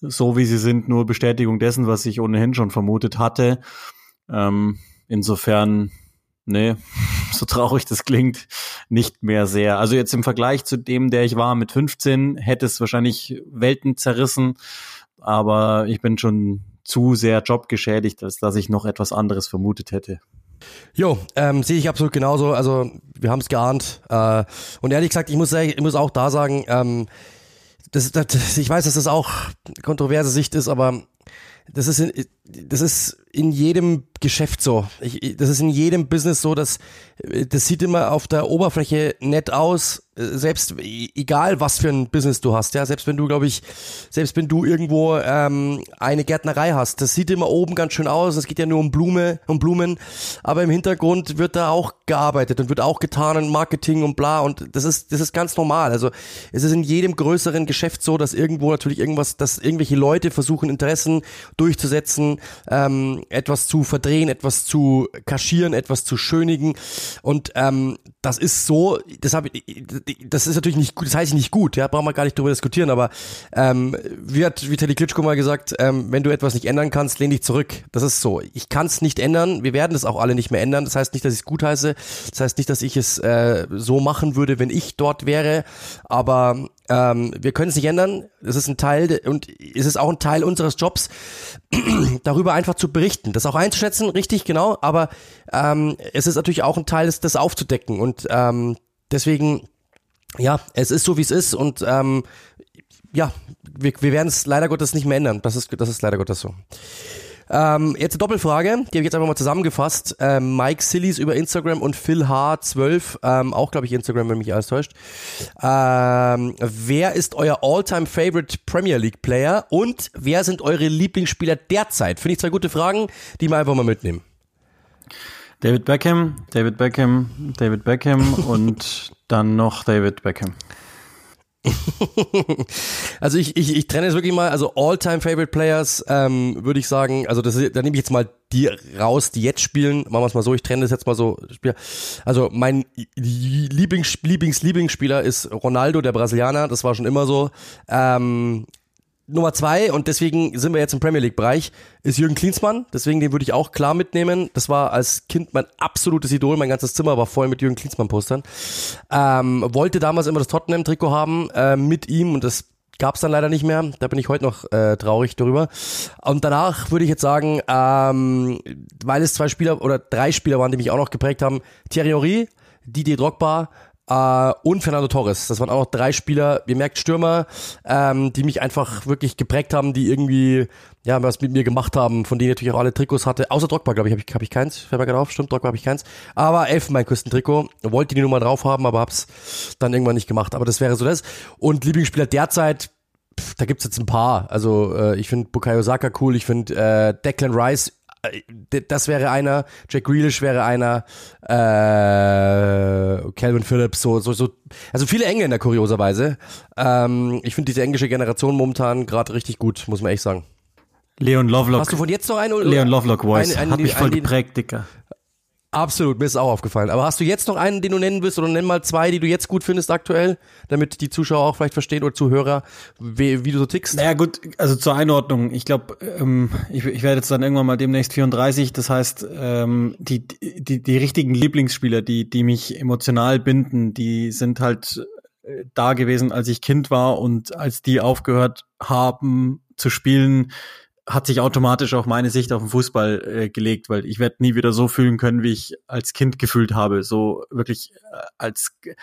so, wie sie sind, nur Bestätigung dessen, was ich ohnehin schon vermutet hatte. Ähm, insofern, nee, so traurig das klingt, nicht mehr sehr. Also jetzt im Vergleich zu dem, der ich war mit 15, hätte es wahrscheinlich Welten zerrissen. Aber ich bin schon zu sehr jobgeschädigt, als dass ich noch etwas anderes vermutet hätte. Jo, ähm, sehe ich absolut genauso. Also wir haben es geahnt. Äh, und ehrlich gesagt, ich muss, ich muss auch da sagen, ähm, das, das, ich weiß, dass das auch kontroverse Sicht ist, aber das ist, das ist in jedem Geschäft so. Ich, das ist in jedem Business so, dass das sieht immer auf der Oberfläche nett aus, selbst e, egal was für ein Business du hast, ja, selbst wenn du, glaube ich, selbst wenn du irgendwo ähm, eine Gärtnerei hast, das sieht immer oben ganz schön aus. Es geht ja nur um Blume, um Blumen, aber im Hintergrund wird da auch gearbeitet und wird auch getan und Marketing und bla und das ist das ist ganz normal. Also es ist in jedem größeren Geschäft so, dass irgendwo natürlich irgendwas, dass irgendwelche Leute versuchen Interessen durchzusetzen, ähm, etwas zu verdrehen, etwas zu kaschieren, etwas zu schönigen und ähm, das ist so, das habe das ist natürlich nicht gut, das heißt nicht gut, ja, brauchen wir gar nicht drüber diskutieren, aber ähm, wie hat Vitali Klitschko mal gesagt, ähm, wenn du etwas nicht ändern kannst, lehn dich zurück. Das ist so. Ich kann es nicht ändern, wir werden es auch alle nicht mehr ändern. Das heißt nicht, dass ich es gut heiße, das heißt nicht, dass ich es äh, so machen würde, wenn ich dort wäre, aber ähm, wir können es nicht ändern. Es ist ein Teil und es ist auch ein Teil unseres Jobs, darüber einfach zu berichten, das auch einzuschätzen, richtig, genau. Aber ähm, es ist natürlich auch ein Teil, das, das aufzudecken und ähm, deswegen, ja, es ist so wie es ist und ähm, ja, wir, wir werden es leider Gottes nicht mehr ändern. Das ist, das ist leider Gottes so. Ähm, jetzt eine Doppelfrage, die habe ich jetzt einfach mal zusammengefasst. Ähm, Mike Sillies über Instagram und Phil H12, ähm, auch glaube ich Instagram, wenn mich alles täuscht. Ähm, wer ist euer All-Time Favorite Premier League Player und wer sind eure Lieblingsspieler derzeit? Finde ich zwei gute Fragen, die wir einfach mal mitnehmen. David Beckham, David Beckham, David Beckham und dann noch David Beckham. also ich, ich, ich trenne es wirklich mal, also All-Time Favorite Players, ähm, würde ich sagen, also das, da nehme ich jetzt mal die raus, die jetzt spielen. Machen wir es mal so, ich trenne das jetzt mal so. Also mein Lieblings, Lieblings, Lieblingsspieler ist Ronaldo, der Brasilianer, das war schon immer so. Ähm, Nummer zwei, und deswegen sind wir jetzt im Premier League-Bereich, ist Jürgen Klinsmann. Deswegen den würde ich auch klar mitnehmen. Das war als Kind mein absolutes Idol. Mein ganzes Zimmer war voll mit Jürgen Klinsmann-Postern. Ähm, wollte damals immer das Tottenham-Trikot haben äh, mit ihm und das gab's dann leider nicht mehr. Da bin ich heute noch äh, traurig darüber. Und danach würde ich jetzt sagen, ähm, weil es zwei Spieler oder drei Spieler waren, die mich auch noch geprägt haben, Thierry Henry, Didier Drogba Uh, und Fernando Torres. Das waren auch noch drei Spieler, ihr merkt Stürmer, ähm, die mich einfach wirklich geprägt haben, die irgendwie ja was mit mir gemacht haben, von denen ich natürlich auch alle Trikots hatte. Außer Drogba, glaube ich, habe ich, hab ich keins. Fällt mir gerade auf, stimmt, Drogba habe ich keins. Aber Elfenbeinküsten-Trikot. Wollte die Nummer drauf haben, aber hab's dann irgendwann nicht gemacht. Aber das wäre so das. Und Lieblingsspieler derzeit, pff, da gibt's jetzt ein paar. Also äh, ich finde Bukayo Saka cool, ich finde äh, Declan Rice äh, das wäre einer, Jack Grealish wäre einer, äh, Calvin Phillips, so, so, so, also viele Engländer kurioserweise. Ähm, ich finde diese englische Generation momentan gerade richtig gut, muss man echt sagen. Leon Lovelock. Hast du von jetzt noch einen? Leon Lovelock Voice. Hat mich voll geprägt, Dicker. Absolut, mir ist auch aufgefallen. Aber hast du jetzt noch einen, den du nennen willst, oder nenn mal zwei, die du jetzt gut findest aktuell, damit die Zuschauer auch vielleicht verstehen oder Zuhörer, wie, wie du so tickst? Naja gut, also zur Einordnung. Ich glaube, ähm, ich, ich werde jetzt dann irgendwann mal demnächst 34. Das heißt, ähm, die, die, die richtigen Lieblingsspieler, die, die mich emotional binden, die sind halt äh, da gewesen, als ich Kind war und als die aufgehört haben zu spielen, hat sich automatisch auch meine Sicht auf den Fußball äh, gelegt, weil ich werde nie wieder so fühlen können, wie ich als Kind gefühlt habe. So wirklich äh, als äh,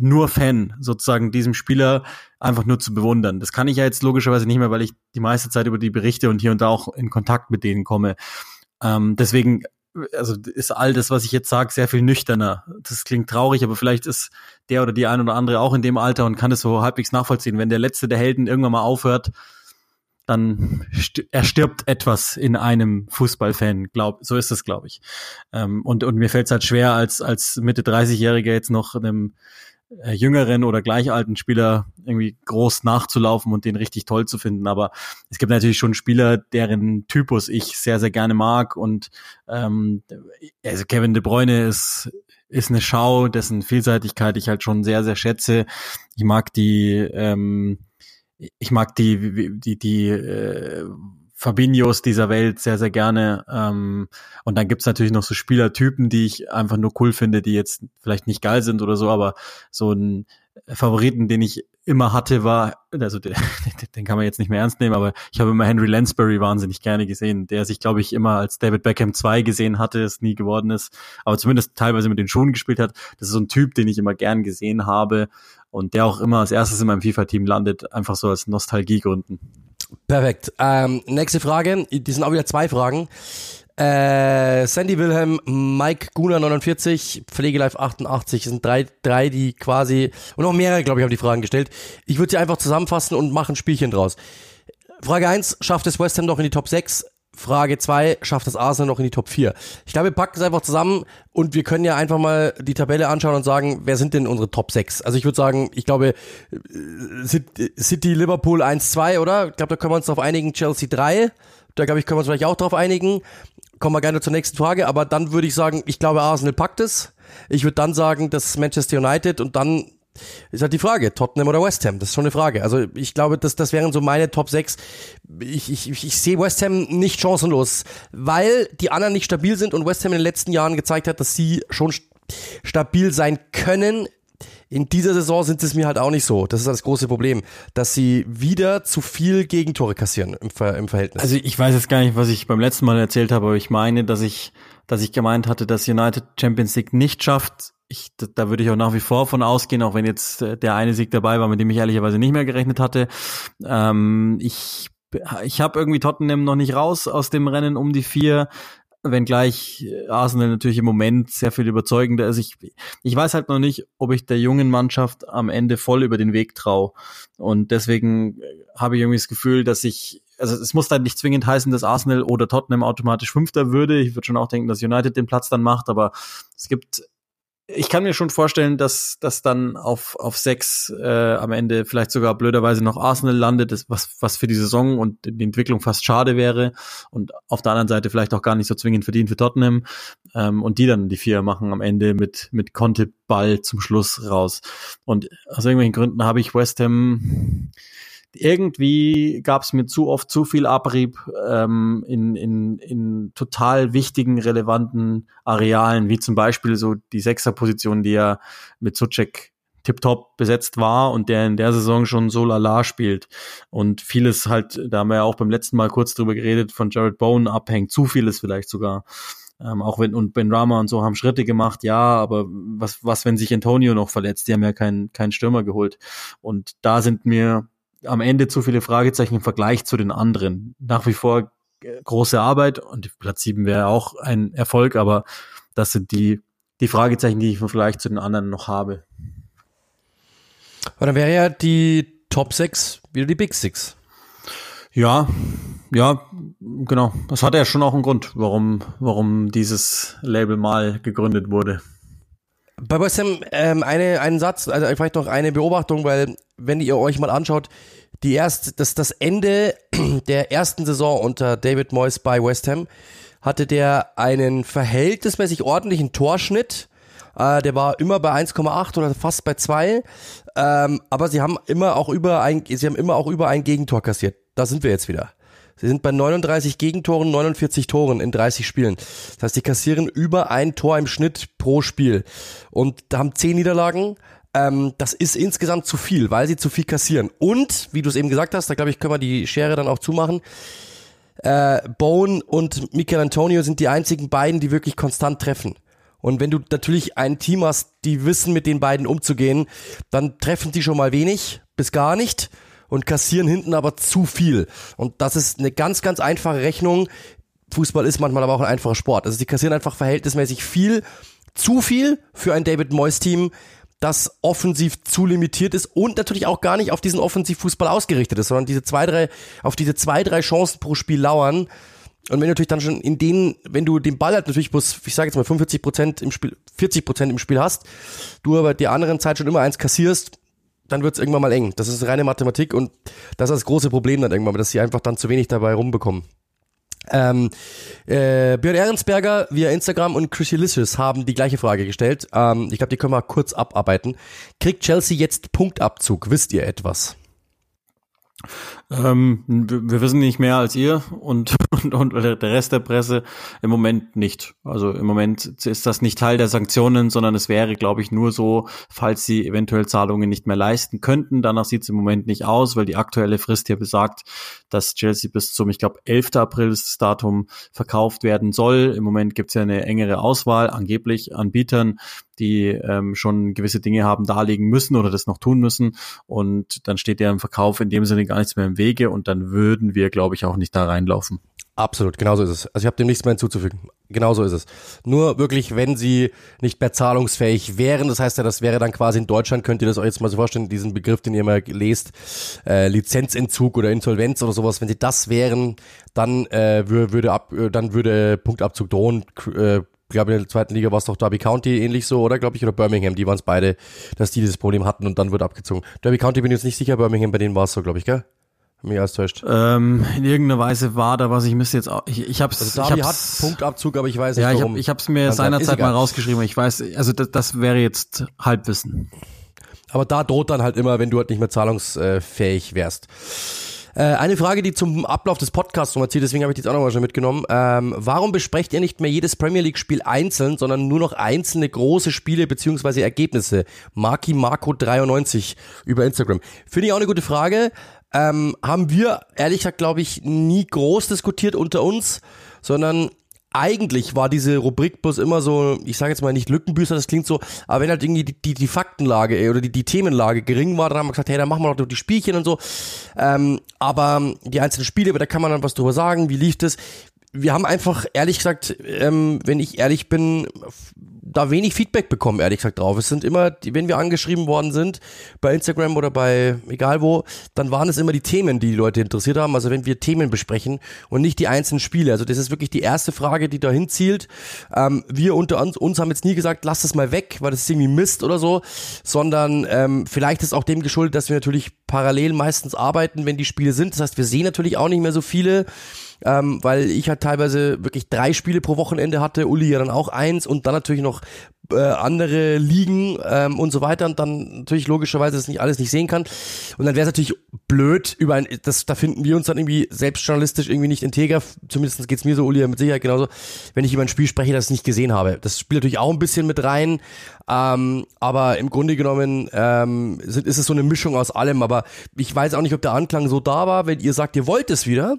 nur Fan sozusagen diesem Spieler einfach nur zu bewundern. Das kann ich ja jetzt logischerweise nicht mehr, weil ich die meiste Zeit über die Berichte und hier und da auch in Kontakt mit denen komme. Ähm, deswegen also ist all das, was ich jetzt sage, sehr viel nüchterner. Das klingt traurig, aber vielleicht ist der oder die ein oder andere auch in dem Alter und kann es so halbwegs nachvollziehen. Wenn der letzte der Helden irgendwann mal aufhört, dann erstirbt etwas in einem Fußballfan. Glaub, so ist es, glaube ich. Ähm, und, und mir fällt es halt schwer, als, als Mitte 30-Jähriger jetzt noch einem äh, jüngeren oder gleich alten Spieler irgendwie groß nachzulaufen und den richtig toll zu finden. Aber es gibt natürlich schon Spieler, deren Typus ich sehr, sehr gerne mag. Und ähm, also Kevin De Bruyne ist ist eine Schau, dessen Vielseitigkeit ich halt schon sehr, sehr schätze. Ich mag die ähm, ich mag die, die, die äh, Fabinhos dieser Welt sehr, sehr gerne. Ähm, und dann gibt's natürlich noch so Spielertypen, die ich einfach nur cool finde, die jetzt vielleicht nicht geil sind oder so, aber so ein Favoriten, den ich immer hatte, war, also den, den kann man jetzt nicht mehr ernst nehmen, aber ich habe immer Henry Lansbury wahnsinnig gerne gesehen, der sich, glaube ich, immer als David Beckham 2 gesehen hatte, es nie geworden ist, aber zumindest teilweise mit den Schuhen gespielt hat. Das ist so ein Typ, den ich immer gern gesehen habe und der auch immer als erstes in meinem FIFA-Team landet, einfach so als Nostalgiegründen. Perfekt. Ähm, nächste Frage, die sind auch wieder zwei Fragen. Äh, Sandy Wilhelm, Mike Guna 49, Pflegelife 88, das sind drei, drei, die quasi, und noch mehrere, glaube ich, haben die Fragen gestellt. Ich würde sie einfach zusammenfassen und machen ein Spielchen draus. Frage 1, schafft es West Ham noch in die Top 6? Frage 2, schafft das Arsenal noch in die Top 4? Ich glaube, wir packen es einfach zusammen und wir können ja einfach mal die Tabelle anschauen und sagen, wer sind denn unsere Top 6? Also ich würde sagen, ich glaube, äh, City, Liverpool 1, 2, oder? Ich glaube, da können wir uns drauf einigen, Chelsea 3. Da glaube ich, können wir uns vielleicht auch drauf einigen kommen wir gerne zur nächsten Frage, aber dann würde ich sagen, ich glaube, Arsenal packt es. Ich würde dann sagen, dass Manchester United und dann ist halt die Frage, Tottenham oder West Ham, das ist schon eine Frage. Also ich glaube, das, das wären so meine Top 6. Ich, ich, ich sehe West Ham nicht chancenlos, weil die anderen nicht stabil sind und West Ham in den letzten Jahren gezeigt hat, dass sie schon stabil sein können. In dieser Saison sind es mir halt auch nicht so. Das ist das große Problem, dass sie wieder zu viel Gegentore kassieren im, Ver im Verhältnis. Also ich weiß jetzt gar nicht, was ich beim letzten Mal erzählt habe, aber ich meine, dass ich, dass ich gemeint hatte, dass United Champions League nicht schafft. Ich, da würde ich auch nach wie vor von ausgehen, auch wenn jetzt äh, der eine Sieg dabei war, mit dem ich ehrlicherweise nicht mehr gerechnet hatte. Ähm, ich ich habe irgendwie Tottenham noch nicht raus aus dem Rennen um die vier wenngleich Arsenal natürlich im Moment sehr viel überzeugender ist. Ich, ich weiß halt noch nicht, ob ich der jungen Mannschaft am Ende voll über den Weg traue. Und deswegen habe ich irgendwie das Gefühl, dass ich, also es muss dann nicht zwingend heißen, dass Arsenal oder Tottenham automatisch Fünfter würde. Ich würde schon auch denken, dass United den Platz dann macht, aber es gibt ich kann mir schon vorstellen, dass das dann auf, auf sechs äh, am Ende vielleicht sogar blöderweise noch Arsenal landet, das, was, was für die Saison und die Entwicklung fast schade wäre. Und auf der anderen Seite vielleicht auch gar nicht so zwingend verdient für Tottenham. Ähm, und die dann die vier machen am Ende mit, mit Conte Ball zum Schluss raus. Und aus irgendwelchen Gründen habe ich West Ham irgendwie gab es mir zu oft zu viel Abrieb ähm, in, in, in total wichtigen, relevanten Arealen, wie zum Beispiel so die Sechserposition, die ja mit Suchek tiptop besetzt war und der in der Saison schon so lala spielt. Und vieles halt, da haben wir ja auch beim letzten Mal kurz drüber geredet, von Jared Bowen abhängt, zu vieles vielleicht sogar. Ähm, auch wenn, und Ben Rama und so haben Schritte gemacht, ja, aber was, was, wenn sich Antonio noch verletzt? Die haben ja keinen, keinen Stürmer geholt. Und da sind mir am Ende zu viele Fragezeichen im Vergleich zu den anderen. Nach wie vor äh, große Arbeit und Platz 7 wäre auch ein Erfolg, aber das sind die, die Fragezeichen, die ich im Vergleich zu den anderen noch habe. Aber dann wäre ja die Top 6 wieder die Big Six. Ja, ja, genau. Das hat ja schon auch einen Grund, warum, warum dieses Label mal gegründet wurde. Bei West Ham ähm, eine, einen Satz, also vielleicht noch eine Beobachtung, weil wenn ihr euch mal anschaut, die erst, das, das Ende der ersten Saison unter David Moyes bei West Ham hatte der einen verhältnismäßig ordentlichen Torschnitt. Äh, der war immer bei 1,8 oder fast bei 2. Ähm, aber sie haben immer auch über ein, sie haben immer auch über ein Gegentor kassiert. Da sind wir jetzt wieder. Sie sind bei 39 Gegentoren, 49 Toren in 30 Spielen. Das heißt, sie kassieren über ein Tor im Schnitt pro Spiel und haben 10 Niederlagen. Ähm, das ist insgesamt zu viel, weil sie zu viel kassieren. Und, wie du es eben gesagt hast, da glaube ich, können wir die Schere dann auch zumachen. Äh, Bone und Michael Antonio sind die einzigen beiden, die wirklich konstant treffen. Und wenn du natürlich ein Team hast, die wissen, mit den beiden umzugehen, dann treffen die schon mal wenig bis gar nicht und kassieren hinten aber zu viel. Und das ist eine ganz, ganz einfache Rechnung. Fußball ist manchmal aber auch ein einfacher Sport. Also die kassieren einfach verhältnismäßig viel, zu viel für ein David Moyes Team, das offensiv zu limitiert ist und natürlich auch gar nicht auf diesen Offensivfußball ausgerichtet ist, sondern diese zwei, drei, auf diese zwei, drei Chancen pro Spiel lauern. Und wenn du natürlich dann schon in denen, wenn du den Ball halt natürlich bloß, ich sage jetzt mal 45 Prozent im Spiel, 40 Prozent im Spiel hast, du aber der anderen Zeit schon immer eins kassierst, dann wird es irgendwann mal eng. Das ist reine Mathematik und das ist das große Problem dann irgendwann, dass sie einfach dann zu wenig dabei rumbekommen. Ähm, äh, Björn Ehrensberger via Instagram und Chris Ulysses haben die gleiche Frage gestellt. Ähm, ich glaube, die können wir kurz abarbeiten. Kriegt Chelsea jetzt Punktabzug? Wisst ihr etwas? Ähm, wir wissen nicht mehr als ihr und, und, und der Rest der Presse im Moment nicht. Also im Moment ist das nicht Teil der Sanktionen, sondern es wäre, glaube ich, nur so, falls sie eventuell Zahlungen nicht mehr leisten könnten. Danach sieht es im Moment nicht aus, weil die aktuelle Frist hier besagt, dass Chelsea bis zum, ich glaube, 11. April das Datum verkauft werden soll. Im Moment gibt es ja eine engere Auswahl, angeblich Anbietern, die ähm, schon gewisse Dinge haben darlegen müssen oder das noch tun müssen. Und dann steht ja im Verkauf in dem Sinne gar nichts mehr im Wege und dann würden wir, glaube ich, auch nicht da reinlaufen. Absolut, genauso ist es. Also ich habe dem nichts mehr hinzuzufügen. Genauso ist es. Nur wirklich, wenn sie nicht mehr zahlungsfähig wären, das heißt ja, das wäre dann quasi in Deutschland, könnt ihr das euch jetzt mal so vorstellen, diesen Begriff, den ihr mal lest, äh, Lizenzentzug oder Insolvenz oder sowas, wenn sie das wären, dann äh, würde ab, äh, dann würde Punktabzug drohen. Äh, ich glaube, in der zweiten Liga war es doch Derby County ähnlich so, oder glaube ich, oder Birmingham, die waren es beide, dass die dieses Problem hatten und dann wird abgezogen. Derby County bin ich jetzt nicht sicher, Birmingham, bei denen war es so, glaube ich, gell? Mich alles täuscht. Ähm, in irgendeiner Weise war da was, ich müsste jetzt auch, ich, ich hab's, also ich hab's, hat Punktabzug, aber ich weiß nicht ja, warum. Ich, hab, ich hab's mir seinerzeit mal rausgeschrieben, ich weiß, also das, das wäre jetzt Halbwissen. Aber da droht dann halt immer, wenn du halt nicht mehr zahlungsfähig wärst. Äh, eine Frage, die zum Ablauf des Podcasts nochmal zieht, deswegen habe ich die jetzt auch nochmal schon mitgenommen. Ähm, warum besprecht ihr nicht mehr jedes Premier League-Spiel einzeln, sondern nur noch einzelne große Spiele beziehungsweise Ergebnisse? Marki Marco 93 über Instagram. Finde ich auch eine gute Frage. Ähm, haben wir, ehrlich gesagt, glaube ich, nie groß diskutiert unter uns, sondern eigentlich war diese Rubrik bloß immer so, ich sage jetzt mal nicht Lückenbüßer, das klingt so, aber wenn halt irgendwie die, die, die Faktenlage oder die, die Themenlage gering war, dann haben wir gesagt, hey, dann machen wir doch die Spielchen und so. Ähm, aber die einzelnen Spiele, da kann man dann was drüber sagen, wie lief das. Wir haben einfach, ehrlich gesagt, ähm, wenn ich ehrlich bin, da wenig Feedback bekommen, ehrlich gesagt, drauf. Es sind immer, wenn wir angeschrieben worden sind, bei Instagram oder bei egal wo, dann waren es immer die Themen, die die Leute interessiert haben. Also wenn wir Themen besprechen und nicht die einzelnen Spiele. Also das ist wirklich die erste Frage, die dahin zielt. Ähm, wir unter uns, uns haben jetzt nie gesagt, lass das mal weg, weil das ist irgendwie Mist oder so, sondern ähm, vielleicht ist auch dem geschuldet, dass wir natürlich parallel meistens arbeiten, wenn die Spiele sind. Das heißt, wir sehen natürlich auch nicht mehr so viele ähm, weil ich halt teilweise wirklich drei Spiele pro Wochenende hatte, Uli ja dann auch eins und dann natürlich noch äh, andere Ligen ähm, und so weiter und dann natürlich logischerweise das nicht alles nicht sehen kann. Und dann wäre es natürlich blöd über ein, das, da finden wir uns dann irgendwie selbstjournalistisch irgendwie nicht integer, zumindest geht's mir so, Uli, mit Sicherheit genauso, wenn ich über ein Spiel spreche, das ich nicht gesehen habe. Das spielt natürlich auch ein bisschen mit rein, ähm, aber im Grunde genommen ähm, ist, es so eine Mischung aus allem, aber ich weiß auch nicht, ob der Anklang so da war, wenn ihr sagt, ihr wollt es wieder,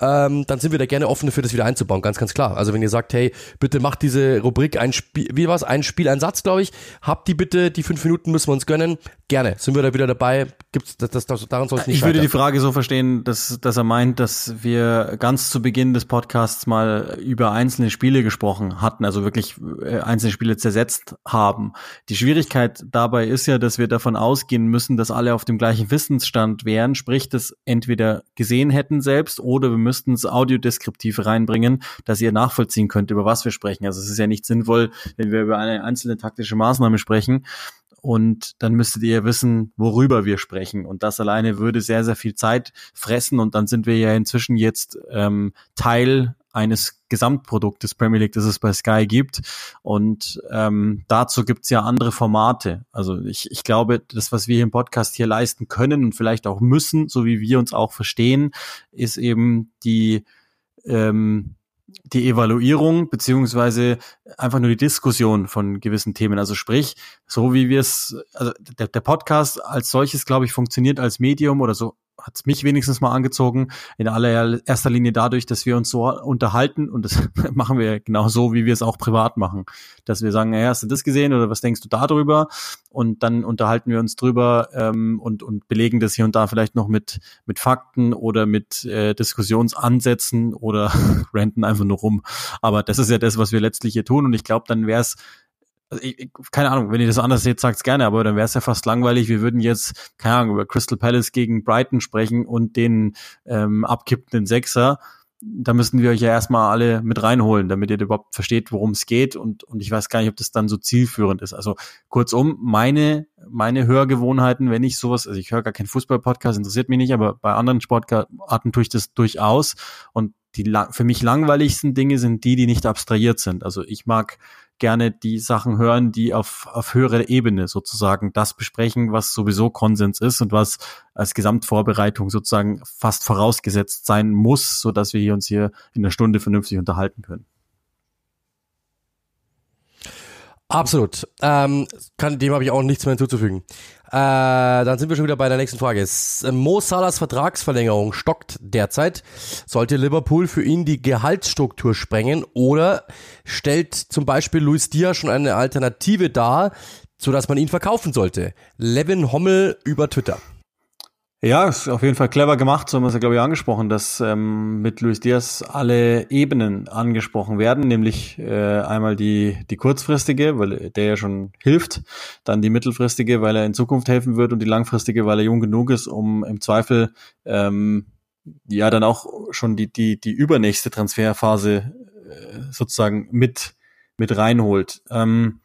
ähm, dann sind wir da gerne offen dafür, das wieder einzubauen, ganz, ganz klar. Also wenn ihr sagt, hey, bitte macht diese Rubrik ein Spiel, wie war's, ein Spiel, ein Satz, glaube ich, habt die bitte, die fünf Minuten müssen wir uns gönnen, gerne, sind wir da wieder dabei, gibt's, das, das, das daran soll es nicht Ich würde die Frage so verstehen, dass, dass er meint, dass wir ganz zu Beginn des Podcasts mal über einzelne Spiele gesprochen hatten, also wirklich äh, einzelne Spiele zersetzt haben. Die Schwierigkeit dabei ist ja, dass wir davon ausgehen müssen, dass alle auf dem gleichen Wissensstand wären, sprich, das entweder gesehen hätten selbst oder wir müssten es audiodeskriptiv reinbringen, dass ihr nachvollziehen könnt, über was wir sprechen. Also es ist ja nicht sinnvoll, wenn wir über eine einzelne taktische Maßnahme sprechen, und dann müsstet ihr wissen, worüber wir sprechen. Und das alleine würde sehr, sehr viel Zeit fressen und dann sind wir ja inzwischen jetzt ähm, Teil eines Gesamtproduktes Premier League, das es bei Sky gibt. Und ähm, dazu gibt's ja andere Formate. Also ich, ich glaube, das, was wir im Podcast hier leisten können und vielleicht auch müssen, so wie wir uns auch verstehen, ist eben die ähm, die Evaluierung beziehungsweise einfach nur die Diskussion von gewissen Themen. Also sprich, so wie wir es, also der, der Podcast als solches, glaube ich, funktioniert als Medium oder so hat mich wenigstens mal angezogen. In allererster Linie dadurch, dass wir uns so unterhalten und das machen wir genau so, wie wir es auch privat machen. Dass wir sagen, hey, hast du das gesehen oder was denkst du darüber? Und dann unterhalten wir uns drüber ähm, und, und belegen das hier und da vielleicht noch mit, mit Fakten oder mit äh, Diskussionsansätzen oder renten einfach nur rum. Aber das ist ja das, was wir letztlich hier tun und ich glaube, dann wäre es also ich, ich, keine Ahnung, wenn ihr das anders seht, sagt's gerne, aber dann wäre es ja fast langweilig. Wir würden jetzt, keine Ahnung, über Crystal Palace gegen Brighton sprechen und den ähm, abkippenden Sechser. Da müssten wir euch ja erstmal alle mit reinholen, damit ihr überhaupt versteht, worum es geht. Und, und ich weiß gar nicht, ob das dann so zielführend ist. Also kurzum, meine, meine Hörgewohnheiten, wenn ich sowas, also ich höre gar keinen Fußball-Podcast, interessiert mich nicht, aber bei anderen Sportarten tue ich das durchaus. Und die für mich langweiligsten Dinge sind die, die nicht abstrahiert sind. Also ich mag gerne die Sachen hören, die auf, auf höherer Ebene sozusagen das besprechen, was sowieso Konsens ist und was als Gesamtvorbereitung sozusagen fast vorausgesetzt sein muss, so dass wir uns hier in der Stunde vernünftig unterhalten können. Absolut. Ähm, kann, dem habe ich auch nichts mehr hinzuzufügen. Äh, dann sind wir schon wieder bei der nächsten Frage. Mo Salahs Vertragsverlängerung stockt derzeit. Sollte Liverpool für ihn die Gehaltsstruktur sprengen oder stellt zum Beispiel Luis Diaz schon eine Alternative dar, sodass man ihn verkaufen sollte? Levin Hommel über Twitter. Ja, ist auf jeden Fall clever gemacht, so haben wir es ja, glaube ich, angesprochen, dass ähm, mit Luis Diaz alle Ebenen angesprochen werden, nämlich äh, einmal die, die kurzfristige, weil der ja schon hilft, dann die mittelfristige, weil er in Zukunft helfen wird und die langfristige, weil er jung genug ist, um im Zweifel ähm, ja dann auch schon die, die, die übernächste Transferphase äh, sozusagen mit, mit reinholt. Ähm,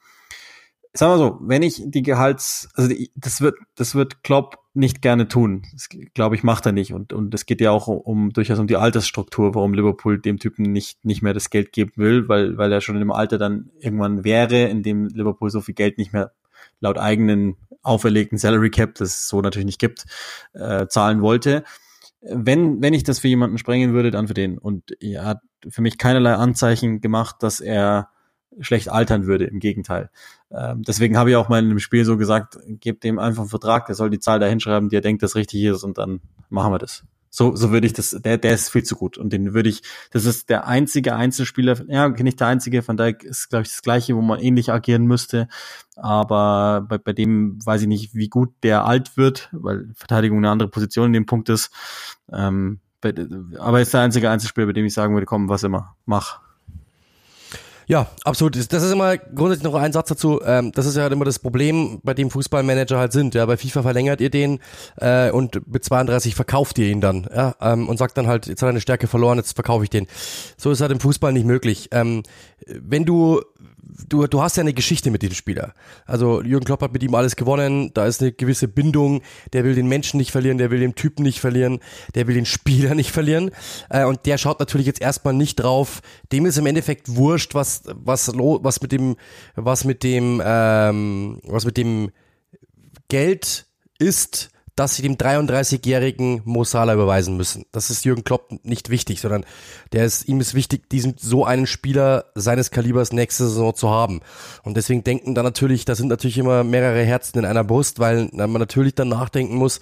sagen wir so, wenn ich die Gehalts, also die, das wird, das wird Klopp nicht gerne tun. Das glaube ich macht er nicht und und es geht ja auch um durchaus um die Altersstruktur, warum Liverpool dem Typen nicht nicht mehr das Geld geben will, weil weil er schon im Alter dann irgendwann wäre, in dem Liverpool so viel Geld nicht mehr laut eigenen auferlegten Salary Cap, das es so natürlich nicht gibt, äh, zahlen wollte. Wenn wenn ich das für jemanden sprengen würde, dann für den und er hat für mich keinerlei Anzeichen gemacht, dass er schlecht altern würde. Im Gegenteil. Ähm, deswegen habe ich auch mal in dem Spiel so gesagt, gebt dem einfach einen Vertrag, der soll die Zahl da hinschreiben, die er denkt, das richtig ist und dann machen wir das. So, so würde ich das, der, der ist viel zu gut. Und den würde ich, das ist der einzige Einzelspieler, ja, nicht der einzige, Van Dijk ist, glaube ich, das gleiche, wo man ähnlich agieren müsste. Aber bei, bei dem weiß ich nicht, wie gut der alt wird, weil Verteidigung eine andere Position in dem Punkt ist. Ähm, aber ist der einzige Einzelspieler, bei dem ich sagen würde, komm, was immer, mach. Ja, absolut. Das ist immer grundsätzlich noch ein Satz dazu. Ähm, das ist ja halt immer das Problem, bei dem Fußballmanager halt sind. Ja, bei FIFA verlängert ihr den äh, und mit 32 verkauft ihr ihn dann. Ja, ähm, und sagt dann halt, jetzt hat er eine Stärke verloren, jetzt verkaufe ich den. So ist halt im Fußball nicht möglich. Ähm, wenn du du, du hast ja eine Geschichte mit dem Spieler. Also Jürgen Klopp hat mit ihm alles gewonnen, da ist eine gewisse Bindung, der will den Menschen nicht verlieren, der will den Typen nicht verlieren, der will den Spieler nicht verlieren. Äh, und der schaut natürlich jetzt erstmal nicht drauf. Dem ist im Endeffekt wurscht, was, was, was mit dem, was mit dem, ähm, was mit dem Geld ist, dass sie dem 33-jährigen Mo Salah überweisen müssen. Das ist Jürgen Klopp nicht wichtig, sondern der ist, ihm ist wichtig, diesen, so einen Spieler seines Kalibers nächste Saison zu haben. Und deswegen denken da natürlich, da sind natürlich immer mehrere Herzen in einer Brust, weil man natürlich dann nachdenken muss,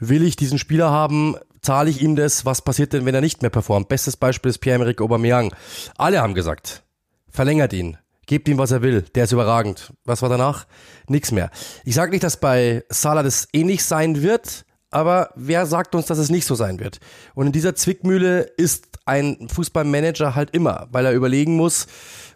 will ich diesen Spieler haben, zahle ich ihm das, was passiert denn, wenn er nicht mehr performt? Bestes Beispiel ist Pierre-Emerick Aubameyang. Alle haben gesagt, verlängert ihn, Gebt ihm, was er will. Der ist überragend. Was war danach? Nix mehr. Ich sage nicht, dass bei Salah das ähnlich sein wird, aber wer sagt uns, dass es nicht so sein wird? Und in dieser Zwickmühle ist ein Fußballmanager halt immer, weil er überlegen muss,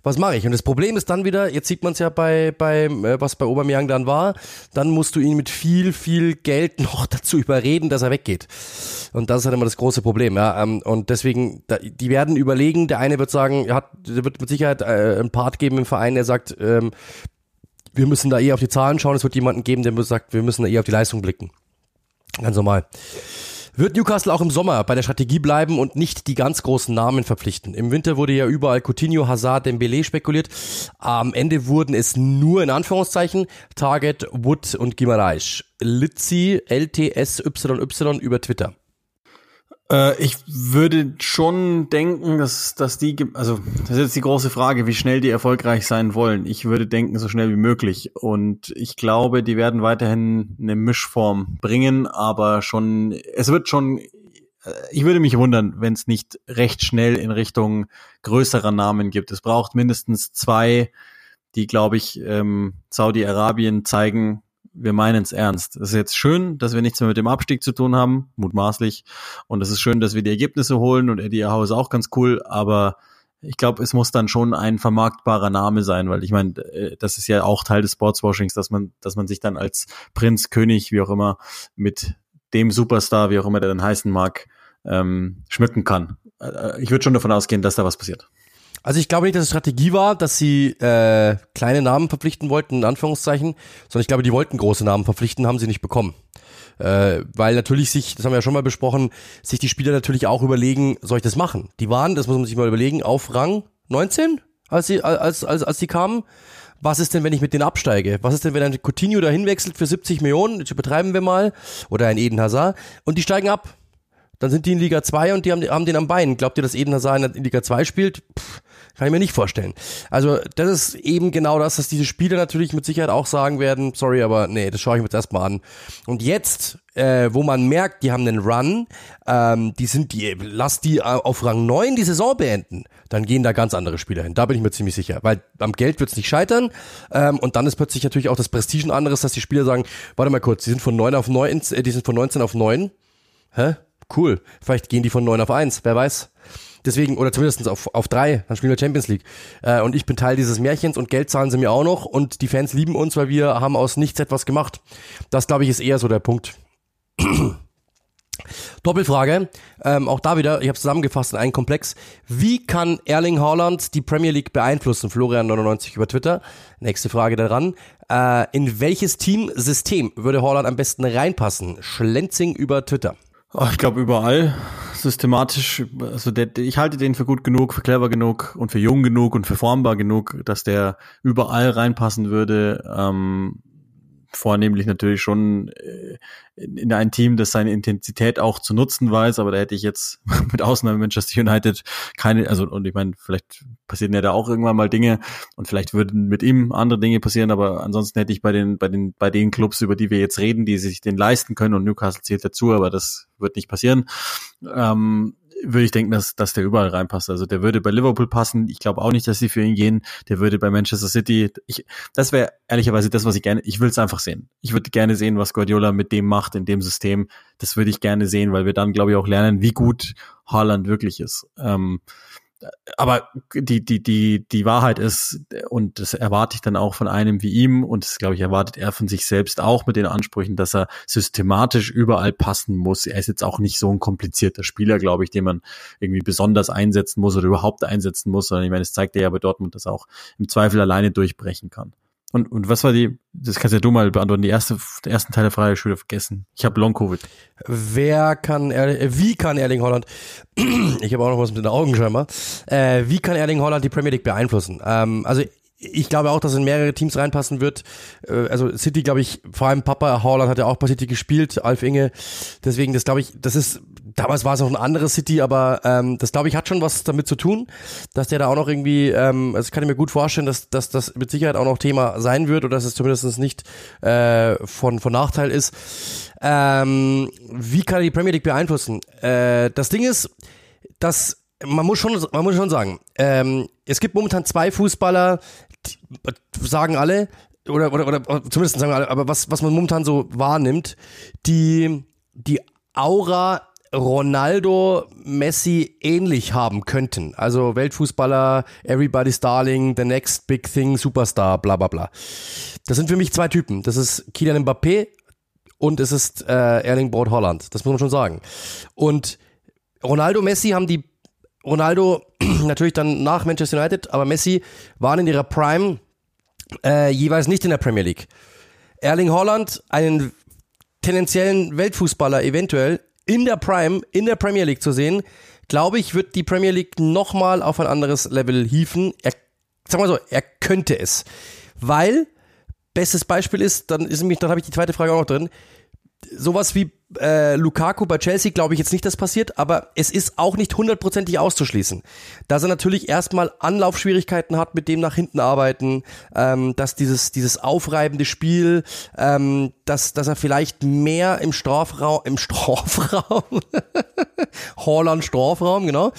was mache ich? Und das Problem ist dann wieder, jetzt sieht man es ja bei, bei äh, was bei Aubameyang dann war, dann musst du ihn mit viel, viel Geld noch dazu überreden, dass er weggeht. Und das ist halt immer das große Problem. Ja. Ähm, und deswegen, die werden überlegen, der eine wird sagen, er hat, wird mit Sicherheit äh, einen Part geben im Verein, der sagt, ähm, wir müssen da eher auf die Zahlen schauen. Es wird jemanden geben, der sagt, wir müssen da eher auf die Leistung blicken. Ganz normal. Wird Newcastle auch im Sommer bei der Strategie bleiben und nicht die ganz großen Namen verpflichten? Im Winter wurde ja überall Coutinho, Hazard, Dembele spekuliert. Am Ende wurden es nur in Anführungszeichen Target, Wood und Gimareisch. Litzi, LTSYY über Twitter. Äh, ich würde schon denken, dass, dass die, also das ist jetzt die große Frage, wie schnell die erfolgreich sein wollen. Ich würde denken, so schnell wie möglich. Und ich glaube, die werden weiterhin eine Mischform bringen, aber schon, es wird schon, äh, ich würde mich wundern, wenn es nicht recht schnell in Richtung größerer Namen gibt. Es braucht mindestens zwei, die, glaube ich, ähm, Saudi-Arabien zeigen, wir meinen es ernst. Es ist jetzt schön, dass wir nichts mehr mit dem Abstieg zu tun haben, mutmaßlich. Und es ist schön, dass wir die Ergebnisse holen und Eddie Howe ist auch ganz cool, aber ich glaube, es muss dann schon ein vermarktbarer Name sein, weil ich meine, äh, das ist ja auch Teil des Sportswashings, dass man, dass man sich dann als Prinz, König, wie auch immer, mit dem Superstar, wie auch immer der dann heißen mag, ähm, schmücken kann. Äh, ich würde schon davon ausgehen, dass da was passiert. Also ich glaube nicht, dass es Strategie war, dass sie äh, kleine Namen verpflichten wollten, in Anführungszeichen, sondern ich glaube, die wollten große Namen verpflichten, haben sie nicht bekommen. Äh, weil natürlich sich, das haben wir ja schon mal besprochen, sich die Spieler natürlich auch überlegen, soll ich das machen? Die waren, das muss man sich mal überlegen, auf Rang 19, als sie, als, als, als die kamen. Was ist denn, wenn ich mit denen absteige? Was ist denn, wenn ein Coutinho dahin wechselt für 70 Millionen? Jetzt übertreiben wir mal. Oder ein Eden Hazard. Und die steigen ab. Dann sind die in Liga 2 und die haben, haben den am Bein. Glaubt ihr, dass Eden Hazard in Liga 2 spielt? Pff, kann ich mir nicht vorstellen. Also das ist eben genau das, dass diese Spieler natürlich mit Sicherheit auch sagen werden, sorry, aber nee, das schaue ich mir jetzt erstmal an. Und jetzt, äh, wo man merkt, die haben einen Run, ähm, die sind die, lass die auf Rang 9 die Saison beenden, dann gehen da ganz andere Spieler hin. Da bin ich mir ziemlich sicher. Weil am Geld wird es nicht scheitern. Ähm, und dann ist plötzlich natürlich auch das Prestige ein anderes, dass die Spieler sagen, warte mal kurz, die sind von 9 auf 9, äh, die sind von 19 auf 9. Hä? Cool. Vielleicht gehen die von 9 auf 1, wer weiß. Deswegen, oder zumindest auf, auf drei, dann spielen wir Champions League. Äh, und ich bin Teil dieses Märchens und Geld zahlen sie mir auch noch und die Fans lieben uns, weil wir haben aus nichts etwas gemacht. Das, glaube ich, ist eher so der Punkt. Doppelfrage, ähm, auch da wieder, ich habe zusammengefasst in einen Komplex. Wie kann Erling Haaland die Premier League beeinflussen? Florian99 über Twitter. Nächste Frage daran. Äh, in welches Teamsystem würde Haaland am besten reinpassen? Schlenzing über Twitter. Oh, ich glaube überall systematisch, also der, ich halte den für gut genug, für clever genug und für jung genug und für formbar genug, dass der überall reinpassen würde. Ähm, vornehmlich natürlich schon äh, in ein Team, das seine Intensität auch zu nutzen weiß, aber da hätte ich jetzt mit Ausnahme Manchester United keine, also und ich meine, vielleicht passieren ja da auch irgendwann mal Dinge und vielleicht würden mit ihm andere Dinge passieren, aber ansonsten hätte ich bei den, bei den, bei den Clubs, über die wir jetzt reden, die sich den leisten können und Newcastle zählt dazu, aber das wird nicht passieren. Ähm, würde ich denken, dass, dass der überall reinpasst. Also der würde bei Liverpool passen. Ich glaube auch nicht, dass sie für ihn gehen. Der würde bei Manchester City. Ich, das wäre ehrlicherweise das, was ich gerne. Ich will es einfach sehen. Ich würde gerne sehen, was Guardiola mit dem macht in dem System. Das würde ich gerne sehen, weil wir dann, glaube ich, auch lernen, wie gut Haaland wirklich ist. Ähm, aber die, die, die, die Wahrheit ist, und das erwarte ich dann auch von einem wie ihm, und das glaube ich, erwartet er von sich selbst auch mit den Ansprüchen, dass er systematisch überall passen muss. Er ist jetzt auch nicht so ein komplizierter Spieler, glaube ich, den man irgendwie besonders einsetzen muss oder überhaupt einsetzen muss, sondern ich meine, es zeigt er ja bei Dortmund, dass er auch im Zweifel alleine durchbrechen kann. Und, und was war die, das kannst ja du mal beantworten, die erste, der ersten Teil der Frage schon wieder vergessen. Ich habe Long-Covid. Wer kann, er, wie kann Erling Holland, ich habe auch noch was mit den Augen scheinbar, äh, wie kann Erling Holland die Premier League beeinflussen? Ähm, also ich glaube auch, dass in mehrere Teams reinpassen wird. Äh, also City, glaube ich, vor allem Papa Holland hat ja auch bei City gespielt, Alf Inge. Deswegen, das glaube ich, das ist, damals war es noch ein anderes City, aber ähm, das glaube ich hat schon was damit zu tun, dass der da auch noch irgendwie, ähm, also kann ich mir gut vorstellen, dass, dass das mit Sicherheit auch noch Thema sein wird oder dass es zumindest nicht äh, von, von Nachteil ist. Ähm, wie kann er die Premier League beeinflussen? Äh, das Ding ist, dass man muss schon, man muss schon sagen, ähm, es gibt momentan zwei Fußballer, sagen alle, oder, oder, oder zumindest sagen alle, aber was, was man momentan so wahrnimmt, die, die Aura Ronaldo, Messi ähnlich haben könnten. Also Weltfußballer, Everybody's Darling, The Next Big Thing, Superstar, bla bla bla. Das sind für mich zwei Typen. Das ist Kylian Mbappé und es ist äh, Erling Braut Holland. Das muss man schon sagen. Und Ronaldo, Messi haben die Ronaldo natürlich dann nach Manchester United, aber Messi waren in ihrer Prime äh, jeweils nicht in der Premier League. Erling Holland, einen tendenziellen Weltfußballer eventuell in der Prime, in der Premier League zu sehen, glaube ich, wird die Premier League nochmal auf ein anderes Level hieven. Er, sag mal so, er könnte es. Weil, bestes Beispiel ist, dann ist nämlich, dann habe ich die zweite Frage auch noch drin. Sowas wie äh, Lukaku bei Chelsea glaube ich jetzt nicht, dass passiert, aber es ist auch nicht hundertprozentig auszuschließen, dass er natürlich erstmal Anlaufschwierigkeiten hat, mit dem nach hinten arbeiten, ähm, dass dieses dieses aufreibende Spiel, ähm, dass dass er vielleicht mehr im Strafraum im Strafraum Holland Strafraum genau,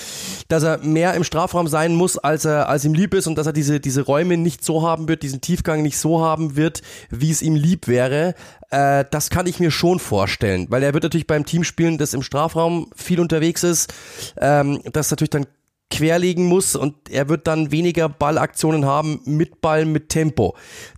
dass er mehr im Strafraum sein muss, als er als ihm lieb ist und dass er diese diese Räume nicht so haben wird, diesen Tiefgang nicht so haben wird, wie es ihm lieb wäre. Äh, das kann ich mir schon vorstellen, weil er wird natürlich beim Team spielen, das im Strafraum viel unterwegs ist, ähm, das natürlich dann querlegen muss und er wird dann weniger Ballaktionen haben mit Ball, mit Tempo.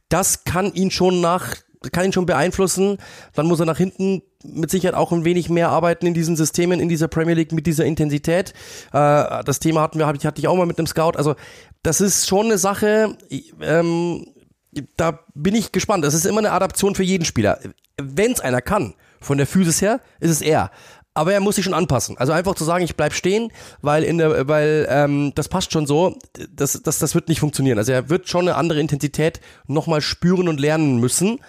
Das kann ihn schon nach, kann ihn schon beeinflussen. Dann muss er nach hinten mit Sicherheit auch ein wenig mehr arbeiten in diesen Systemen, in dieser Premier League mit dieser Intensität. Äh, das Thema hatten wir, hatte ich auch mal mit einem Scout. Also das ist schon eine Sache, ähm, da bin ich gespannt. Das ist immer eine Adaption für jeden Spieler. Wenn es einer kann, von der Physis her, ist es er. Aber er muss sich schon anpassen. Also einfach zu sagen, ich bleib stehen, weil in der, weil ähm, das passt schon so, das, das, das wird nicht funktionieren. Also er wird schon eine andere Intensität nochmal spüren und lernen müssen,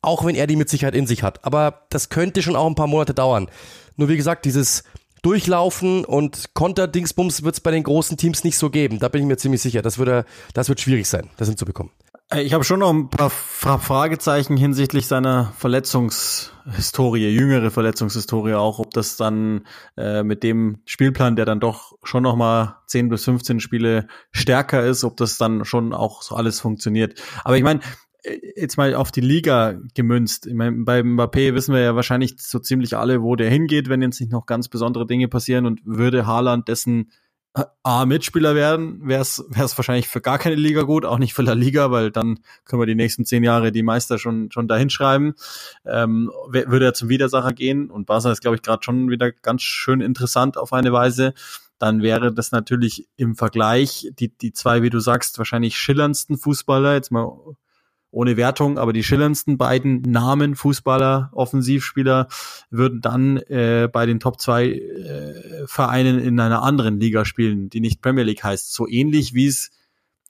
auch wenn er die mit Sicherheit in sich hat. Aber das könnte schon auch ein paar Monate dauern. Nur wie gesagt, dieses Durchlaufen und Konter-Dingsbums wird es bei den großen Teams nicht so geben. Da bin ich mir ziemlich sicher. Das, würde, das wird schwierig sein, das hinzubekommen. Äh, ich habe schon noch ein paar Fragezeichen hinsichtlich seiner Verletzungshistorie, jüngere Verletzungshistorie auch, ob das dann äh, mit dem Spielplan, der dann doch schon noch mal 10 bis 15 Spiele stärker ist, ob das dann schon auch so alles funktioniert. Aber ich meine, äh, jetzt mal auf die Liga gemünzt. Ich meine, bei Mbappé wissen wir ja wahrscheinlich so ziemlich alle, wo der hingeht, wenn jetzt nicht noch ganz besondere Dinge passieren und würde Haaland dessen A, Mitspieler werden, wäre es wahrscheinlich für gar keine Liga gut, auch nicht für La Liga, weil dann können wir die nächsten zehn Jahre die Meister schon schon dahin schreiben. Ähm, würde er zum Widersacher gehen und Barca ist, glaube ich, gerade schon wieder ganz schön interessant auf eine Weise. Dann wäre das natürlich im Vergleich die, die zwei, wie du sagst, wahrscheinlich schillerndsten Fußballer, jetzt mal ohne Wertung, aber die schillerndsten beiden Namen Fußballer, Offensivspieler würden dann äh, bei den Top 2 äh, Vereinen in einer anderen Liga spielen, die nicht Premier League heißt. So ähnlich wie es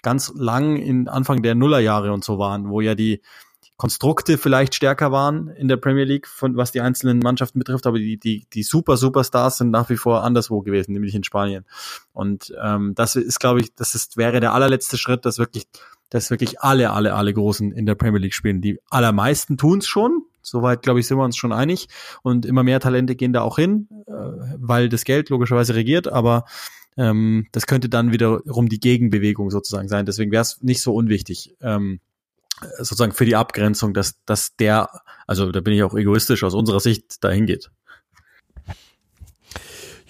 ganz lang in Anfang der Nullerjahre und so waren, wo ja die Konstrukte vielleicht stärker waren in der Premier League, von was die einzelnen Mannschaften betrifft, aber die, die, die super Superstars sind nach wie vor anderswo gewesen, nämlich in Spanien. Und ähm, das ist, glaube ich, das ist, wäre der allerletzte Schritt, dass wirklich dass wirklich alle, alle, alle Großen in der Premier League spielen. Die allermeisten tun es schon. Soweit, glaube ich, sind wir uns schon einig. Und immer mehr Talente gehen da auch hin, äh, weil das Geld logischerweise regiert. Aber ähm, das könnte dann wiederum die Gegenbewegung sozusagen sein. Deswegen wäre es nicht so unwichtig. Ähm, sozusagen für die Abgrenzung, dass, dass der, also da bin ich auch egoistisch aus unserer Sicht dahin geht.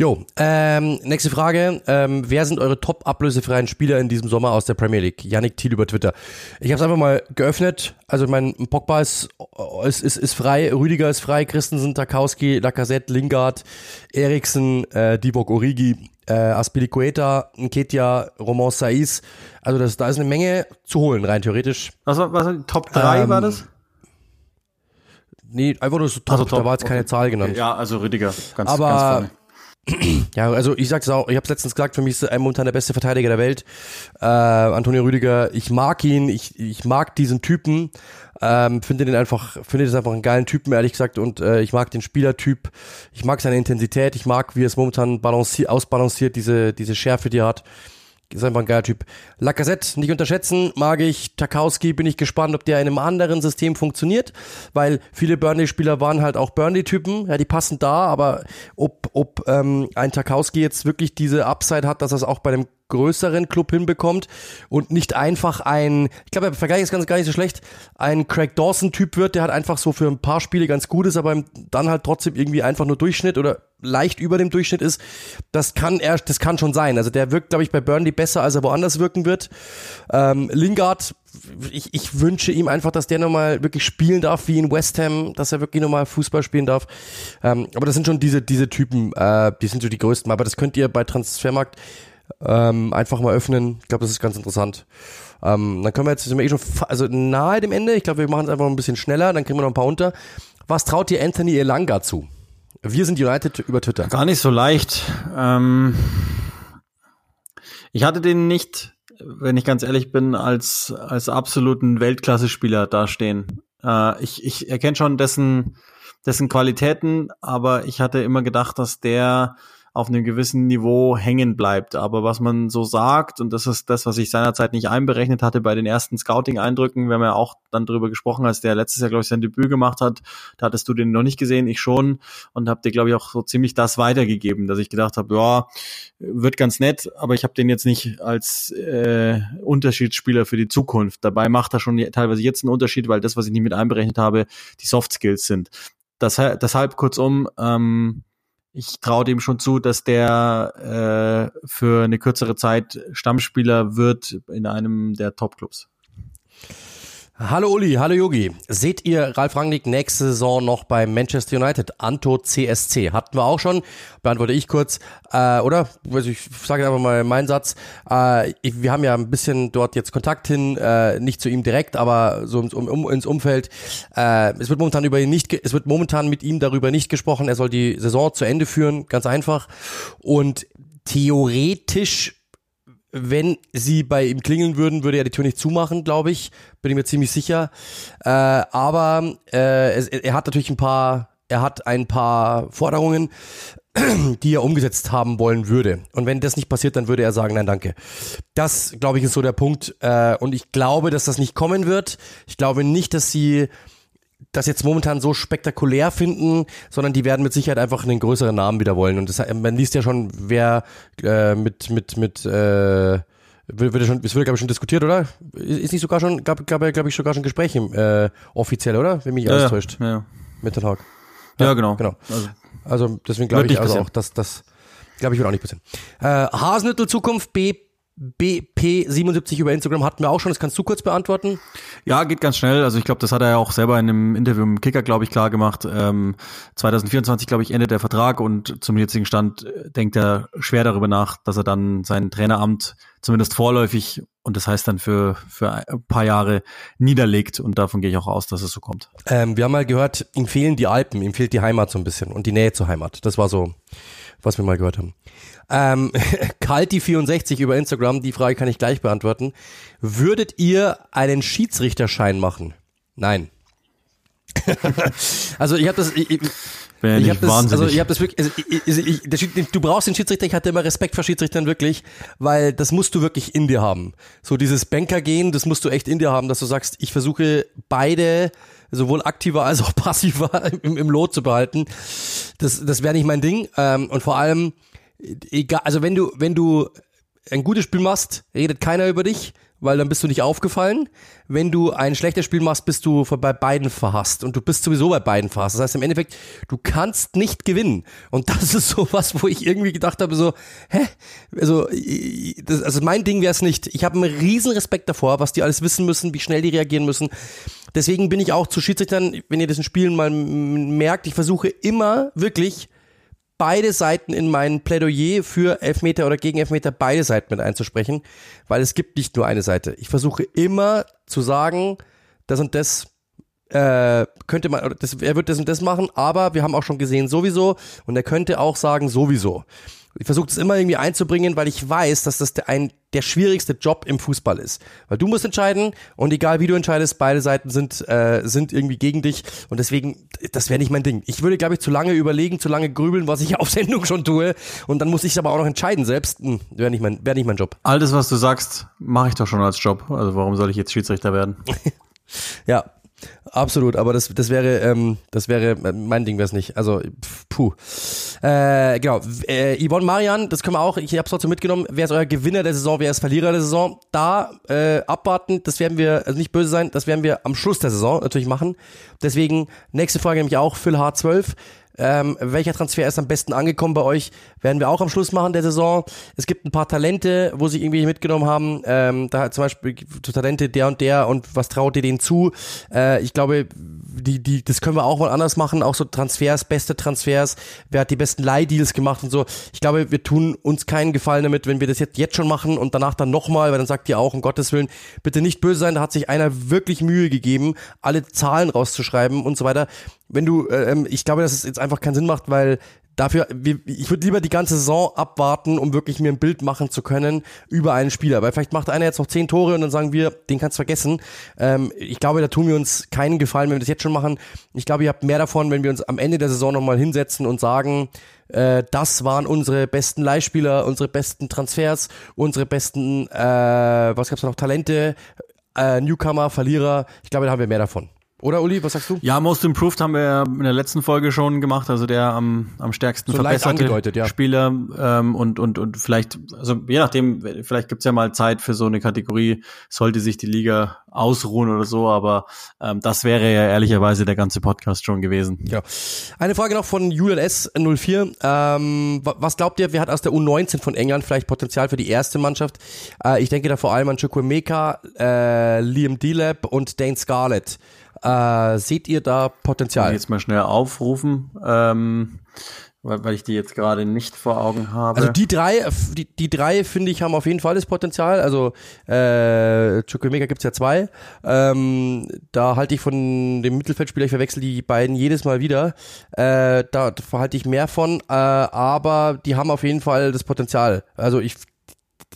Jo, ähm, nächste Frage. Ähm, wer sind eure top ablösefreien Spieler in diesem Sommer aus der Premier League? Yannick Thiel über Twitter. Ich habe es einfach mal geöffnet. Also mein Pogba ist, ist, ist, ist frei, Rüdiger ist frei, Christensen, Tarkowski, Lacazette, Lingard, Eriksen, äh, Divock Origi, äh, Aspilicueta, Nketia, Roman Saiz. Also das, da ist eine Menge zu holen, rein theoretisch. Was war, was war Top 3 ähm, war das? Nee, einfach nur so top, also top. da war jetzt keine okay. Zahl genannt. Ja, also Rüdiger, ganz, Aber, ganz vorne. Ja, also ich sag's auch, ich habe letztens gesagt, für mich ist er momentan der beste Verteidiger der Welt. Äh, Antonio Rüdiger, ich mag ihn, ich, ich mag diesen Typen, ähm, finde den einfach, finde das einfach einen geilen Typen, ehrlich gesagt, und äh, ich mag den Spielertyp, ich mag seine Intensität, ich mag, wie er es momentan balanciert, ausbalanciert, diese, diese Schärfe, die er hat. Ist einfach ein geiler Typ. Lacazette nicht unterschätzen, mag ich. Tarkowski bin ich gespannt, ob der in einem anderen System funktioniert, weil viele Burnley-Spieler waren halt auch Burnley-Typen, ja, die passen da, aber ob, ob ähm, ein Tarkowski jetzt wirklich diese Upside hat, dass er es auch bei einem größeren Club hinbekommt und nicht einfach ein, ich glaube, der Vergleich ist ganz gar nicht so schlecht, ein Craig Dawson-Typ wird, der halt einfach so für ein paar Spiele ganz gut ist, aber dann halt trotzdem irgendwie einfach nur Durchschnitt oder leicht über dem Durchschnitt ist, das kann er, das kann schon sein. Also der wirkt, glaube ich, bei Burnley besser, als er woanders wirken wird. Ähm, Lingard, ich, ich wünsche ihm einfach, dass der nochmal wirklich spielen darf, wie in West Ham, dass er wirklich nochmal Fußball spielen darf. Ähm, aber das sind schon diese, diese Typen, äh, die sind so die größten. Aber das könnt ihr bei Transfermarkt ähm, einfach mal öffnen. Ich glaube, das ist ganz interessant. Ähm, dann können wir jetzt, sind wir eh schon also nahe dem Ende. Ich glaube, wir machen es einfach ein bisschen schneller, dann kriegen wir noch ein paar unter. Was traut ihr Anthony Elanga zu? Wir sind United über Twitter. Gar nicht so leicht. Ähm, ich hatte den nicht, wenn ich ganz ehrlich bin, als, als absoluten Weltklasse-Spieler dastehen. Äh, ich ich erkenne schon dessen, dessen Qualitäten, aber ich hatte immer gedacht, dass der auf einem gewissen Niveau hängen bleibt. Aber was man so sagt, und das ist das, was ich seinerzeit nicht einberechnet hatte bei den ersten Scouting-Eindrücken, wir haben ja auch dann darüber gesprochen, als der letztes Jahr, glaube ich, sein Debüt gemacht hat, da hattest du den noch nicht gesehen, ich schon, und habe dir, glaube ich, auch so ziemlich das weitergegeben, dass ich gedacht habe, ja, wird ganz nett, aber ich habe den jetzt nicht als äh, Unterschiedsspieler für die Zukunft. Dabei macht er schon teilweise jetzt einen Unterschied, weil das, was ich nicht mit einberechnet habe, die Soft Skills sind. Das, deshalb kurzum, ähm, ich traue dem schon zu, dass der äh, für eine kürzere Zeit Stammspieler wird in einem der Top-Clubs. Hallo Uli, hallo Yogi. Seht ihr Ralf Rangnick nächste Saison noch bei Manchester United? Anto CSC. Hatten wir auch schon. Beantworte ich kurz. Äh, oder? Also ich sage einfach mal meinen Satz. Äh, ich, wir haben ja ein bisschen dort jetzt Kontakt hin, äh, nicht zu ihm direkt, aber so ins, um, ins Umfeld. Äh, es wird momentan über ihn nicht, es wird momentan mit ihm darüber nicht gesprochen. Er soll die Saison zu Ende führen, ganz einfach. Und theoretisch wenn sie bei ihm klingeln würden, würde er die Tür nicht zumachen, glaube ich. Bin ich mir ziemlich sicher. Äh, aber äh, es, er hat natürlich ein paar, er hat ein paar Forderungen, die er umgesetzt haben wollen würde. Und wenn das nicht passiert, dann würde er sagen, nein, danke. Das, glaube ich, ist so der Punkt. Äh, und ich glaube, dass das nicht kommen wird. Ich glaube nicht, dass sie das jetzt momentan so spektakulär finden, sondern die werden mit Sicherheit einfach einen größeren Namen wieder wollen. Und das, man liest ja schon, wer äh, mit, mit, mit, äh, wird, schon, es wird, glaube ich, schon diskutiert, oder? Ist nicht sogar schon, gab, gab ja, glaube ich, sogar schon Gespräche äh, offiziell, oder? Wenn mich ja, alles täuscht. Ja, ja. Mit den Hawk. Ja, ja, genau. genau. Also, also deswegen glaube ich also auch, dass das, glaube ich, wird auch nicht passieren. Äh, Hasenhüttel Zukunft B BP77 über Instagram hatten wir auch schon. Das kannst du kurz beantworten? Ja, geht ganz schnell. Also ich glaube, das hat er ja auch selber in einem Interview im Kicker, glaube ich, klar gemacht. Ähm, 2024, glaube ich, endet der Vertrag und zum jetzigen Stand äh, denkt er schwer darüber nach, dass er dann sein Traineramt zumindest vorläufig und das heißt dann für, für ein paar Jahre niederlegt und davon gehe ich auch aus, dass es so kommt. Ähm, wir haben mal gehört, ihm fehlen die Alpen, ihm fehlt die Heimat so ein bisschen und die Nähe zur Heimat. Das war so, was wir mal gehört haben. Ähm, Kalti64 über Instagram, die Frage kann ich gleich beantworten. Würdet ihr einen Schiedsrichterschein machen? Nein. also ich habe das, ich, ich habe das, also ich habe das wirklich, also ich, ich, du brauchst den Schiedsrichter, ich hatte immer Respekt vor Schiedsrichtern wirklich, weil das musst du wirklich in dir haben. So dieses Banker-Gehen, das musst du echt in dir haben, dass du sagst, ich versuche beide sowohl aktiver als auch passiver im, im Lot zu behalten. Das, das wäre nicht mein Ding. Ähm, und vor allem, egal, also wenn du, wenn du ein gutes Spiel machst, redet keiner über dich, weil dann bist du nicht aufgefallen. Wenn du ein schlechtes Spiel machst, bist du bei beiden verhasst und du bist sowieso bei beiden verhasst. Das heißt im Endeffekt, du kannst nicht gewinnen. Und das ist so was, wo ich irgendwie gedacht habe, so, hä? Also, das, also mein Ding wäre es nicht. Ich habe einen riesen Respekt davor, was die alles wissen müssen, wie schnell die reagieren müssen. Deswegen bin ich auch zu Schiedsrichtern, wenn ihr diesen Spielen mal merkt, ich versuche immer wirklich beide Seiten in mein Plädoyer für Elfmeter oder gegen Elfmeter beide Seiten mit einzusprechen, weil es gibt nicht nur eine Seite. Ich versuche immer zu sagen, das und das äh, könnte man, das, er wird das und das machen, aber wir haben auch schon gesehen sowieso und er könnte auch sagen sowieso. Ich versuche es immer irgendwie einzubringen, weil ich weiß, dass das der, ein, der schwierigste Job im Fußball ist. Weil du musst entscheiden und egal wie du entscheidest, beide Seiten sind, äh, sind irgendwie gegen dich und deswegen, das wäre nicht mein Ding. Ich würde, glaube ich, zu lange überlegen, zu lange grübeln, was ich auf Sendung schon tue und dann muss ich es aber auch noch entscheiden selbst. Hm, wäre nicht, mein, wär nicht mein Job. All das, was du sagst, mache ich doch schon als Job. Also warum soll ich jetzt Schiedsrichter werden? ja, Absolut, aber das, das wäre, ähm, das wäre, mein Ding wäre es nicht. Also, puh. Äh, genau. Äh, Yvonne Marian, das können wir auch, ich habe es trotzdem mitgenommen, wer ist euer Gewinner der Saison, wer ist Verlierer der Saison? Da äh, abwarten, das werden wir, also nicht böse sein, das werden wir am Schluss der Saison natürlich machen. Deswegen, nächste Frage nämlich auch, Phil H12. Ähm, welcher Transfer ist am besten angekommen bei euch? Werden wir auch am Schluss machen der Saison. Es gibt ein paar Talente, wo sie irgendwie mitgenommen haben. Ähm, da zum Beispiel Talente der und der und was traut ihr denen zu? Äh, ich glaube, die, die, das können wir auch mal anders machen. Auch so Transfers, beste Transfers. Wer hat die besten Leihdeals gemacht und so. Ich glaube, wir tun uns keinen Gefallen damit, wenn wir das jetzt, jetzt schon machen und danach dann nochmal, weil dann sagt ihr auch, um Gottes Willen, bitte nicht böse sein. Da hat sich einer wirklich Mühe gegeben, alle Zahlen rauszuschreiben und so weiter wenn du, äh, ähm, ich glaube, dass es jetzt einfach keinen Sinn macht, weil dafür, ich würde lieber die ganze Saison abwarten, um wirklich mir ein Bild machen zu können über einen Spieler. Weil vielleicht macht einer jetzt noch zehn Tore und dann sagen wir, den kannst du vergessen. Ähm, ich glaube, da tun wir uns keinen Gefallen, wenn wir das jetzt schon machen. Ich glaube, ihr habt mehr davon, wenn wir uns am Ende der Saison nochmal hinsetzen und sagen, äh, das waren unsere besten Leihspieler, unsere besten Transfers, unsere besten, äh, was gab's da noch, Talente, äh, Newcomer, Verlierer. Ich glaube, da haben wir mehr davon. Oder Uli, was sagst du? Ja, Most Improved haben wir in der letzten Folge schon gemacht, also der am, am stärksten so verbesserte ja. Spieler ähm, und, und, und vielleicht, also je nachdem, vielleicht gibt's ja mal Zeit für so eine Kategorie, sollte sich die Liga ausruhen oder so, aber ähm, das wäre ja ehrlicherweise der ganze Podcast schon gewesen. Ja. Eine Frage noch von Julian S04. Ähm, was glaubt ihr, wer hat aus der U19 von England vielleicht Potenzial für die erste Mannschaft? Äh, ich denke da vor allem an Chukwemeka, äh, Liam Delap und Dane Scarlett. Äh, seht ihr da Potenzial? Ich jetzt mal schnell aufrufen, ähm, weil, weil ich die jetzt gerade nicht vor Augen habe. Also die drei, die, die drei finde ich haben auf jeden Fall das Potenzial. Also äh, Chukwemeka gibt's ja zwei. Ähm, da halte ich von dem Mittelfeldspieler, ich verwechsel die beiden jedes Mal wieder. Äh, da halte ich mehr von, äh, aber die haben auf jeden Fall das Potenzial. Also ich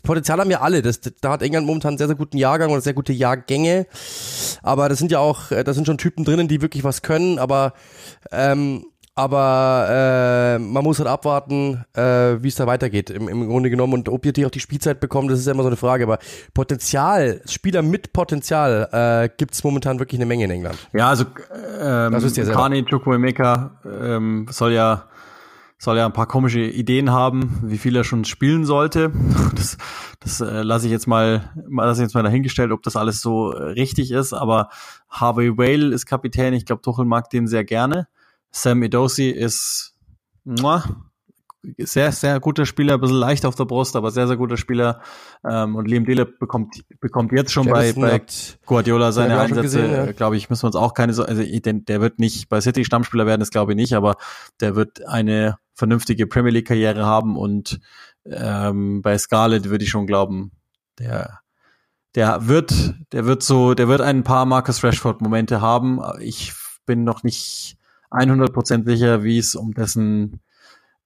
Potenzial haben ja alle. Das, da hat England momentan einen sehr, sehr guten Jahrgang oder sehr gute Jahrgänge. Aber das sind ja auch, äh, da sind schon Typen drinnen, die wirklich was können. Aber ähm, aber äh, man muss halt abwarten, äh, wie es da weitergeht im, im Grunde genommen und ob ihr die auch die Spielzeit bekommen, das ist ja immer so eine Frage. Aber Potenzial, Spieler mit Potenzial äh, gibt es momentan wirklich eine Menge in England. Ja, also ähm, Kani Chukwuemeka ähm, soll ja soll ja ein paar komische Ideen haben, wie viel er schon spielen sollte. Das, das äh, lasse ich jetzt mal, lasse ich jetzt mal dahingestellt, ob das alles so äh, richtig ist. Aber Harvey Whale ist Kapitän. Ich glaube, Tuchel mag den sehr gerne. Sam Edosi ist muah, sehr, sehr guter Spieler, ein bisschen leicht auf der Brust, aber sehr, sehr guter Spieler. Ähm, und Liam Dele bekommt, bekommt jetzt schon bei, bei Guardiola seine Einsätze. Ja. Glaube ich, müssen wir uns auch keine so, also der wird nicht bei City Stammspieler werden, das glaube ich nicht, aber der wird eine vernünftige Premier League Karriere haben und ähm, bei Scarlett würde ich schon glauben, der der wird, der wird so, der wird ein paar Marcus Rashford Momente haben. Ich bin noch nicht 100% sicher, wie es um dessen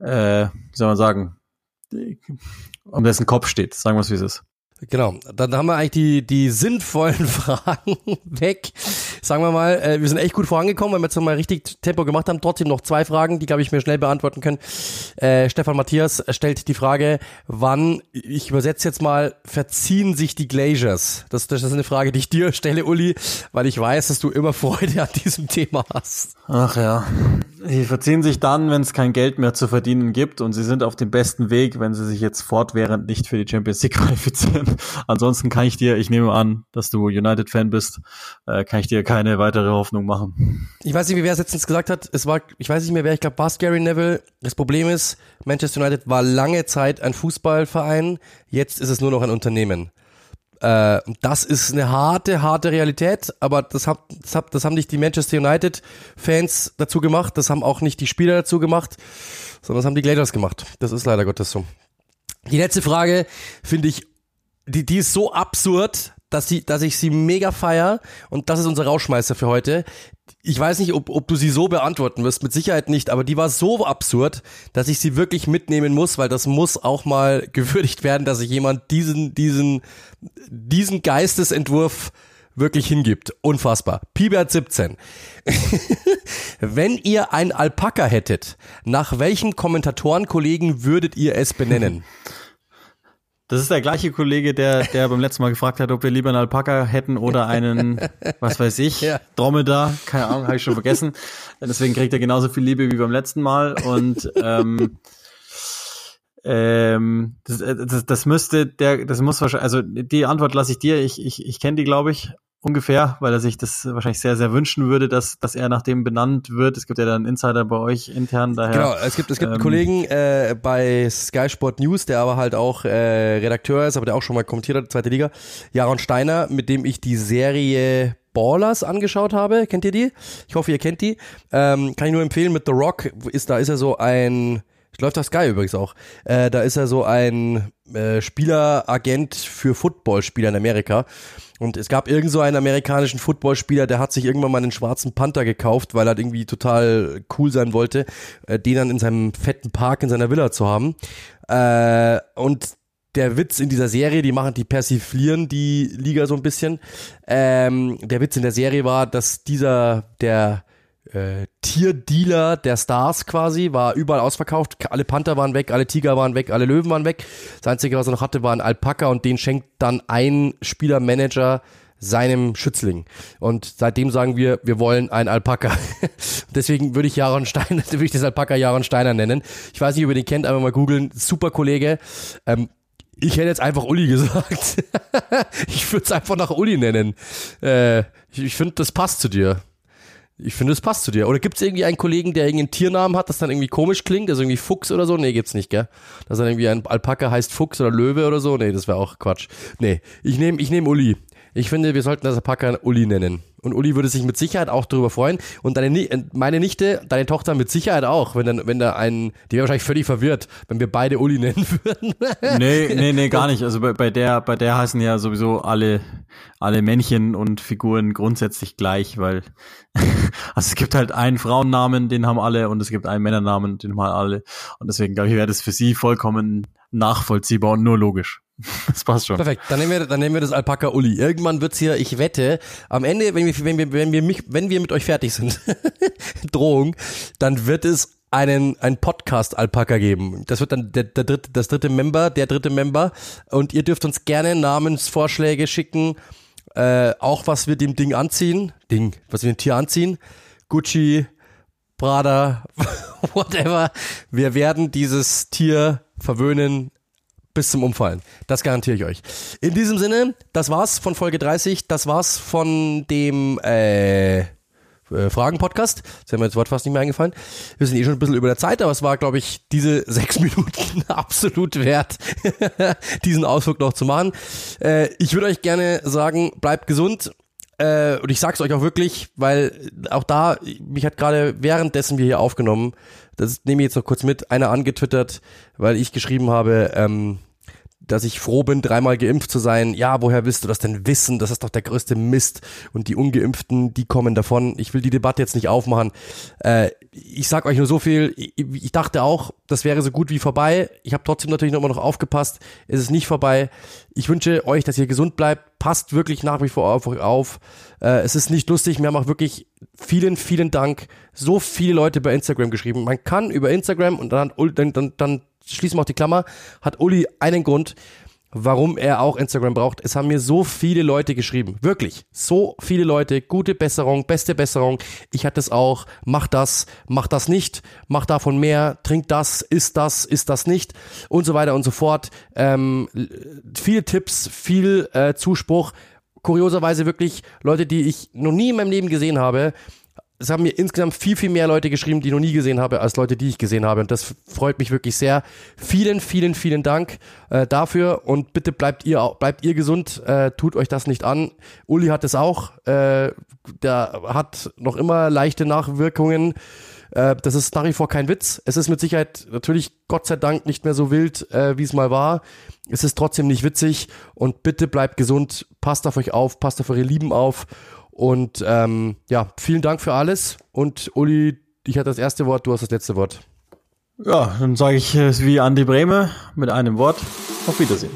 äh, wie soll man sagen, um dessen Kopf steht. Sagen wir es, wie es ist. Genau, dann haben wir eigentlich die, die sinnvollen Fragen weg. Sagen wir mal, äh, wir sind echt gut vorangekommen, weil wir jetzt nochmal richtig Tempo gemacht haben. Trotzdem noch zwei Fragen, die, glaube ich, mir schnell beantworten können. Äh, Stefan Matthias stellt die Frage, wann, ich übersetze jetzt mal, verziehen sich die Glaciers? Das, das ist eine Frage, die ich dir stelle, Uli, weil ich weiß, dass du immer Freude an diesem Thema hast. Ach ja. Sie verziehen sich dann, wenn es kein Geld mehr zu verdienen gibt und sie sind auf dem besten Weg, wenn sie sich jetzt fortwährend nicht für die Champions League qualifizieren. Ansonsten kann ich dir, ich nehme an, dass du United-Fan bist, äh, kann ich dir keine weitere Hoffnung machen. Ich weiß nicht, wie wer es letztens gesagt hat. Es war, ich weiß nicht mehr wer, ich glaube, war Gary Neville. Das Problem ist, Manchester United war lange Zeit ein Fußballverein, jetzt ist es nur noch ein Unternehmen. Äh, das ist eine harte, harte Realität, aber das, hat, das, hat, das haben nicht die Manchester United-Fans dazu gemacht, das haben auch nicht die Spieler dazu gemacht, sondern das haben die Glazers gemacht. Das ist leider Gottes so. Die letzte Frage finde ich, die, die ist so absurd, dass, sie, dass ich sie mega feier und das ist unser Rauschmeister für heute ich weiß nicht, ob, ob du sie so beantworten wirst, mit Sicherheit nicht, aber die war so absurd, dass ich sie wirklich mitnehmen muss, weil das muss auch mal gewürdigt werden, dass sich jemand diesen, diesen, diesen Geistesentwurf wirklich hingibt. Unfassbar. Pibert 17. Wenn ihr ein Alpaka hättet, nach welchen Kommentatorenkollegen würdet ihr es benennen? Das ist der gleiche Kollege, der, der beim letzten Mal gefragt hat, ob wir lieber einen Alpaka hätten oder einen, was weiß ich, ja. Dromedar. Keine Ahnung, habe ich schon vergessen. Deswegen kriegt er genauso viel Liebe wie beim letzten Mal. Und ähm, ähm, das, das, das müsste, der, das muss wahrscheinlich, also die Antwort lasse ich dir. Ich, ich, ich kenne die, glaube ich ungefähr, weil er sich das wahrscheinlich sehr, sehr wünschen würde, dass, dass er nach dem benannt wird. Es gibt ja dann Insider bei euch intern daher. Genau, es gibt, es gibt ähm, einen Kollegen äh, bei Sky Sport News, der aber halt auch äh, Redakteur ist, aber der auch schon mal kommentiert hat, zweite Liga. Jaron Steiner, mit dem ich die Serie Ballers angeschaut habe. Kennt ihr die? Ich hoffe, ihr kennt die. Ähm, kann ich nur empfehlen, mit The Rock ist, da ist er so ein Läuft auf Sky übrigens auch. Äh, da ist er so ein äh, Spieleragent für Footballspieler in Amerika. Und es gab irgend so einen amerikanischen Footballspieler, der hat sich irgendwann mal einen schwarzen Panther gekauft, weil er irgendwie total cool sein wollte, äh, den dann in seinem fetten Park in seiner Villa zu haben. Äh, und der Witz in dieser Serie, die machen, die persiflieren die Liga so ein bisschen. Ähm, der Witz in der Serie war, dass dieser, der äh, Tierdealer der Stars quasi, war überall ausverkauft. Alle Panther waren weg, alle Tiger waren weg, alle Löwen waren weg. Das Einzige, was er noch hatte, war ein Alpaka und den schenkt dann ein Spielermanager seinem Schützling. Und seitdem sagen wir, wir wollen ein Alpaka. Deswegen würde ich Jaron Steiner, würde ich das Alpaka Jaron Steiner nennen. Ich weiß nicht, ob ihr den kennt, aber mal googeln. Super Kollege. Ähm, ich hätte jetzt einfach Uli gesagt. ich würde es einfach nach Uli nennen. Äh, ich ich finde, das passt zu dir. Ich finde, es passt zu dir. Oder gibt es irgendwie einen Kollegen, der irgendeinen Tiernamen hat, das dann irgendwie komisch klingt? Also irgendwie Fuchs oder so? Nee, gibt's nicht, gell? Dass dann irgendwie ein Alpaka heißt Fuchs oder Löwe oder so? Nee, das wäre auch Quatsch. Nee, ich nehme ich nehm Uli. Ich finde, wir sollten das Alpaka Uli nennen. Und Uli würde sich mit Sicherheit auch darüber freuen. Und deine, äh, meine Nichte, deine Tochter mit Sicherheit auch, wenn dann, wenn da ein, die wäre wahrscheinlich völlig verwirrt, wenn wir beide Uli nennen würden. Nee, nee, nee, gar nicht. Also bei, bei der, bei der heißen ja sowieso alle, alle Männchen und Figuren grundsätzlich gleich, weil, also es gibt halt einen Frauennamen, den haben alle, und es gibt einen Männernamen, den haben alle. Und deswegen glaube ich, wäre das für sie vollkommen nachvollziehbar und nur logisch. Das passt schon. Perfekt, dann nehmen wir, dann nehmen wir das Alpaka Uli. Irgendwann wird's hier, ich wette, am Ende, wenn wir, wenn wir, wenn wir mich, wenn wir mit euch fertig sind, Drohung, dann wird es einen, einen Podcast Alpaka geben. Das wird dann der, der dritte, das dritte Member, der dritte Member. Und ihr dürft uns gerne Namensvorschläge schicken, äh, auch was wir dem Ding anziehen, Ding, was wir dem Tier anziehen. Gucci, Prada, whatever. Wir werden dieses Tier verwöhnen, bis zum Umfallen. Das garantiere ich euch. In diesem Sinne, das war's von Folge 30. Das war's von dem äh, äh, Fragen-Podcast. Das wäre mir das Wort fast nicht mehr eingefallen. Wir sind eh schon ein bisschen über der Zeit, aber es war, glaube ich, diese sechs Minuten absolut wert, diesen Ausflug noch zu machen. Äh, ich würde euch gerne sagen, bleibt gesund. Äh, und ich sag's euch auch wirklich, weil auch da, mich hat gerade währenddessen wir hier aufgenommen, das nehme ich jetzt noch kurz mit, einer angetwittert, weil ich geschrieben habe, ähm, dass ich froh bin, dreimal geimpft zu sein. Ja, woher willst du das denn wissen? Das ist doch der größte Mist. Und die Ungeimpften, die kommen davon. Ich will die Debatte jetzt nicht aufmachen. Äh, ich sag euch nur so viel. Ich, ich dachte auch, das wäre so gut wie vorbei. Ich habe trotzdem natürlich noch immer noch aufgepasst. Es ist nicht vorbei. Ich wünsche euch, dass ihr gesund bleibt. Passt wirklich nach wie vor auf euch auf. Äh, es ist nicht lustig. Mir haben auch wirklich vielen, vielen Dank. So viele Leute bei Instagram geschrieben. Man kann über Instagram und dann, dann, dann, dann schließen wir auch die Klammer, hat Uli einen Grund, warum er auch Instagram braucht. Es haben mir so viele Leute geschrieben. Wirklich. So viele Leute. Gute Besserung, beste Besserung. Ich hatte es auch. Mach das, mach das nicht. Mach davon mehr. Trink das, isst das, isst das nicht. Und so weiter und so fort. Ähm, viele Tipps, viel äh, Zuspruch. Kurioserweise wirklich Leute, die ich noch nie in meinem Leben gesehen habe es haben mir insgesamt viel, viel mehr Leute geschrieben, die ich noch nie gesehen habe, als Leute, die ich gesehen habe. Und das freut mich wirklich sehr. Vielen, vielen, vielen Dank äh, dafür. Und bitte bleibt ihr, bleibt ihr gesund, äh, tut euch das nicht an. Uli hat es auch. Äh, der hat noch immer leichte Nachwirkungen. Äh, das ist nach wie vor kein Witz. Es ist mit Sicherheit natürlich Gott sei Dank nicht mehr so wild, äh, wie es mal war. Es ist trotzdem nicht witzig. Und bitte bleibt gesund, passt auf euch auf, passt auf eure Lieben auf. Und ähm, ja, vielen Dank für alles. Und Uli, ich hatte das erste Wort, du hast das letzte Wort. Ja, dann sage ich es wie Andi Breme mit einem Wort. Auf Wiedersehen.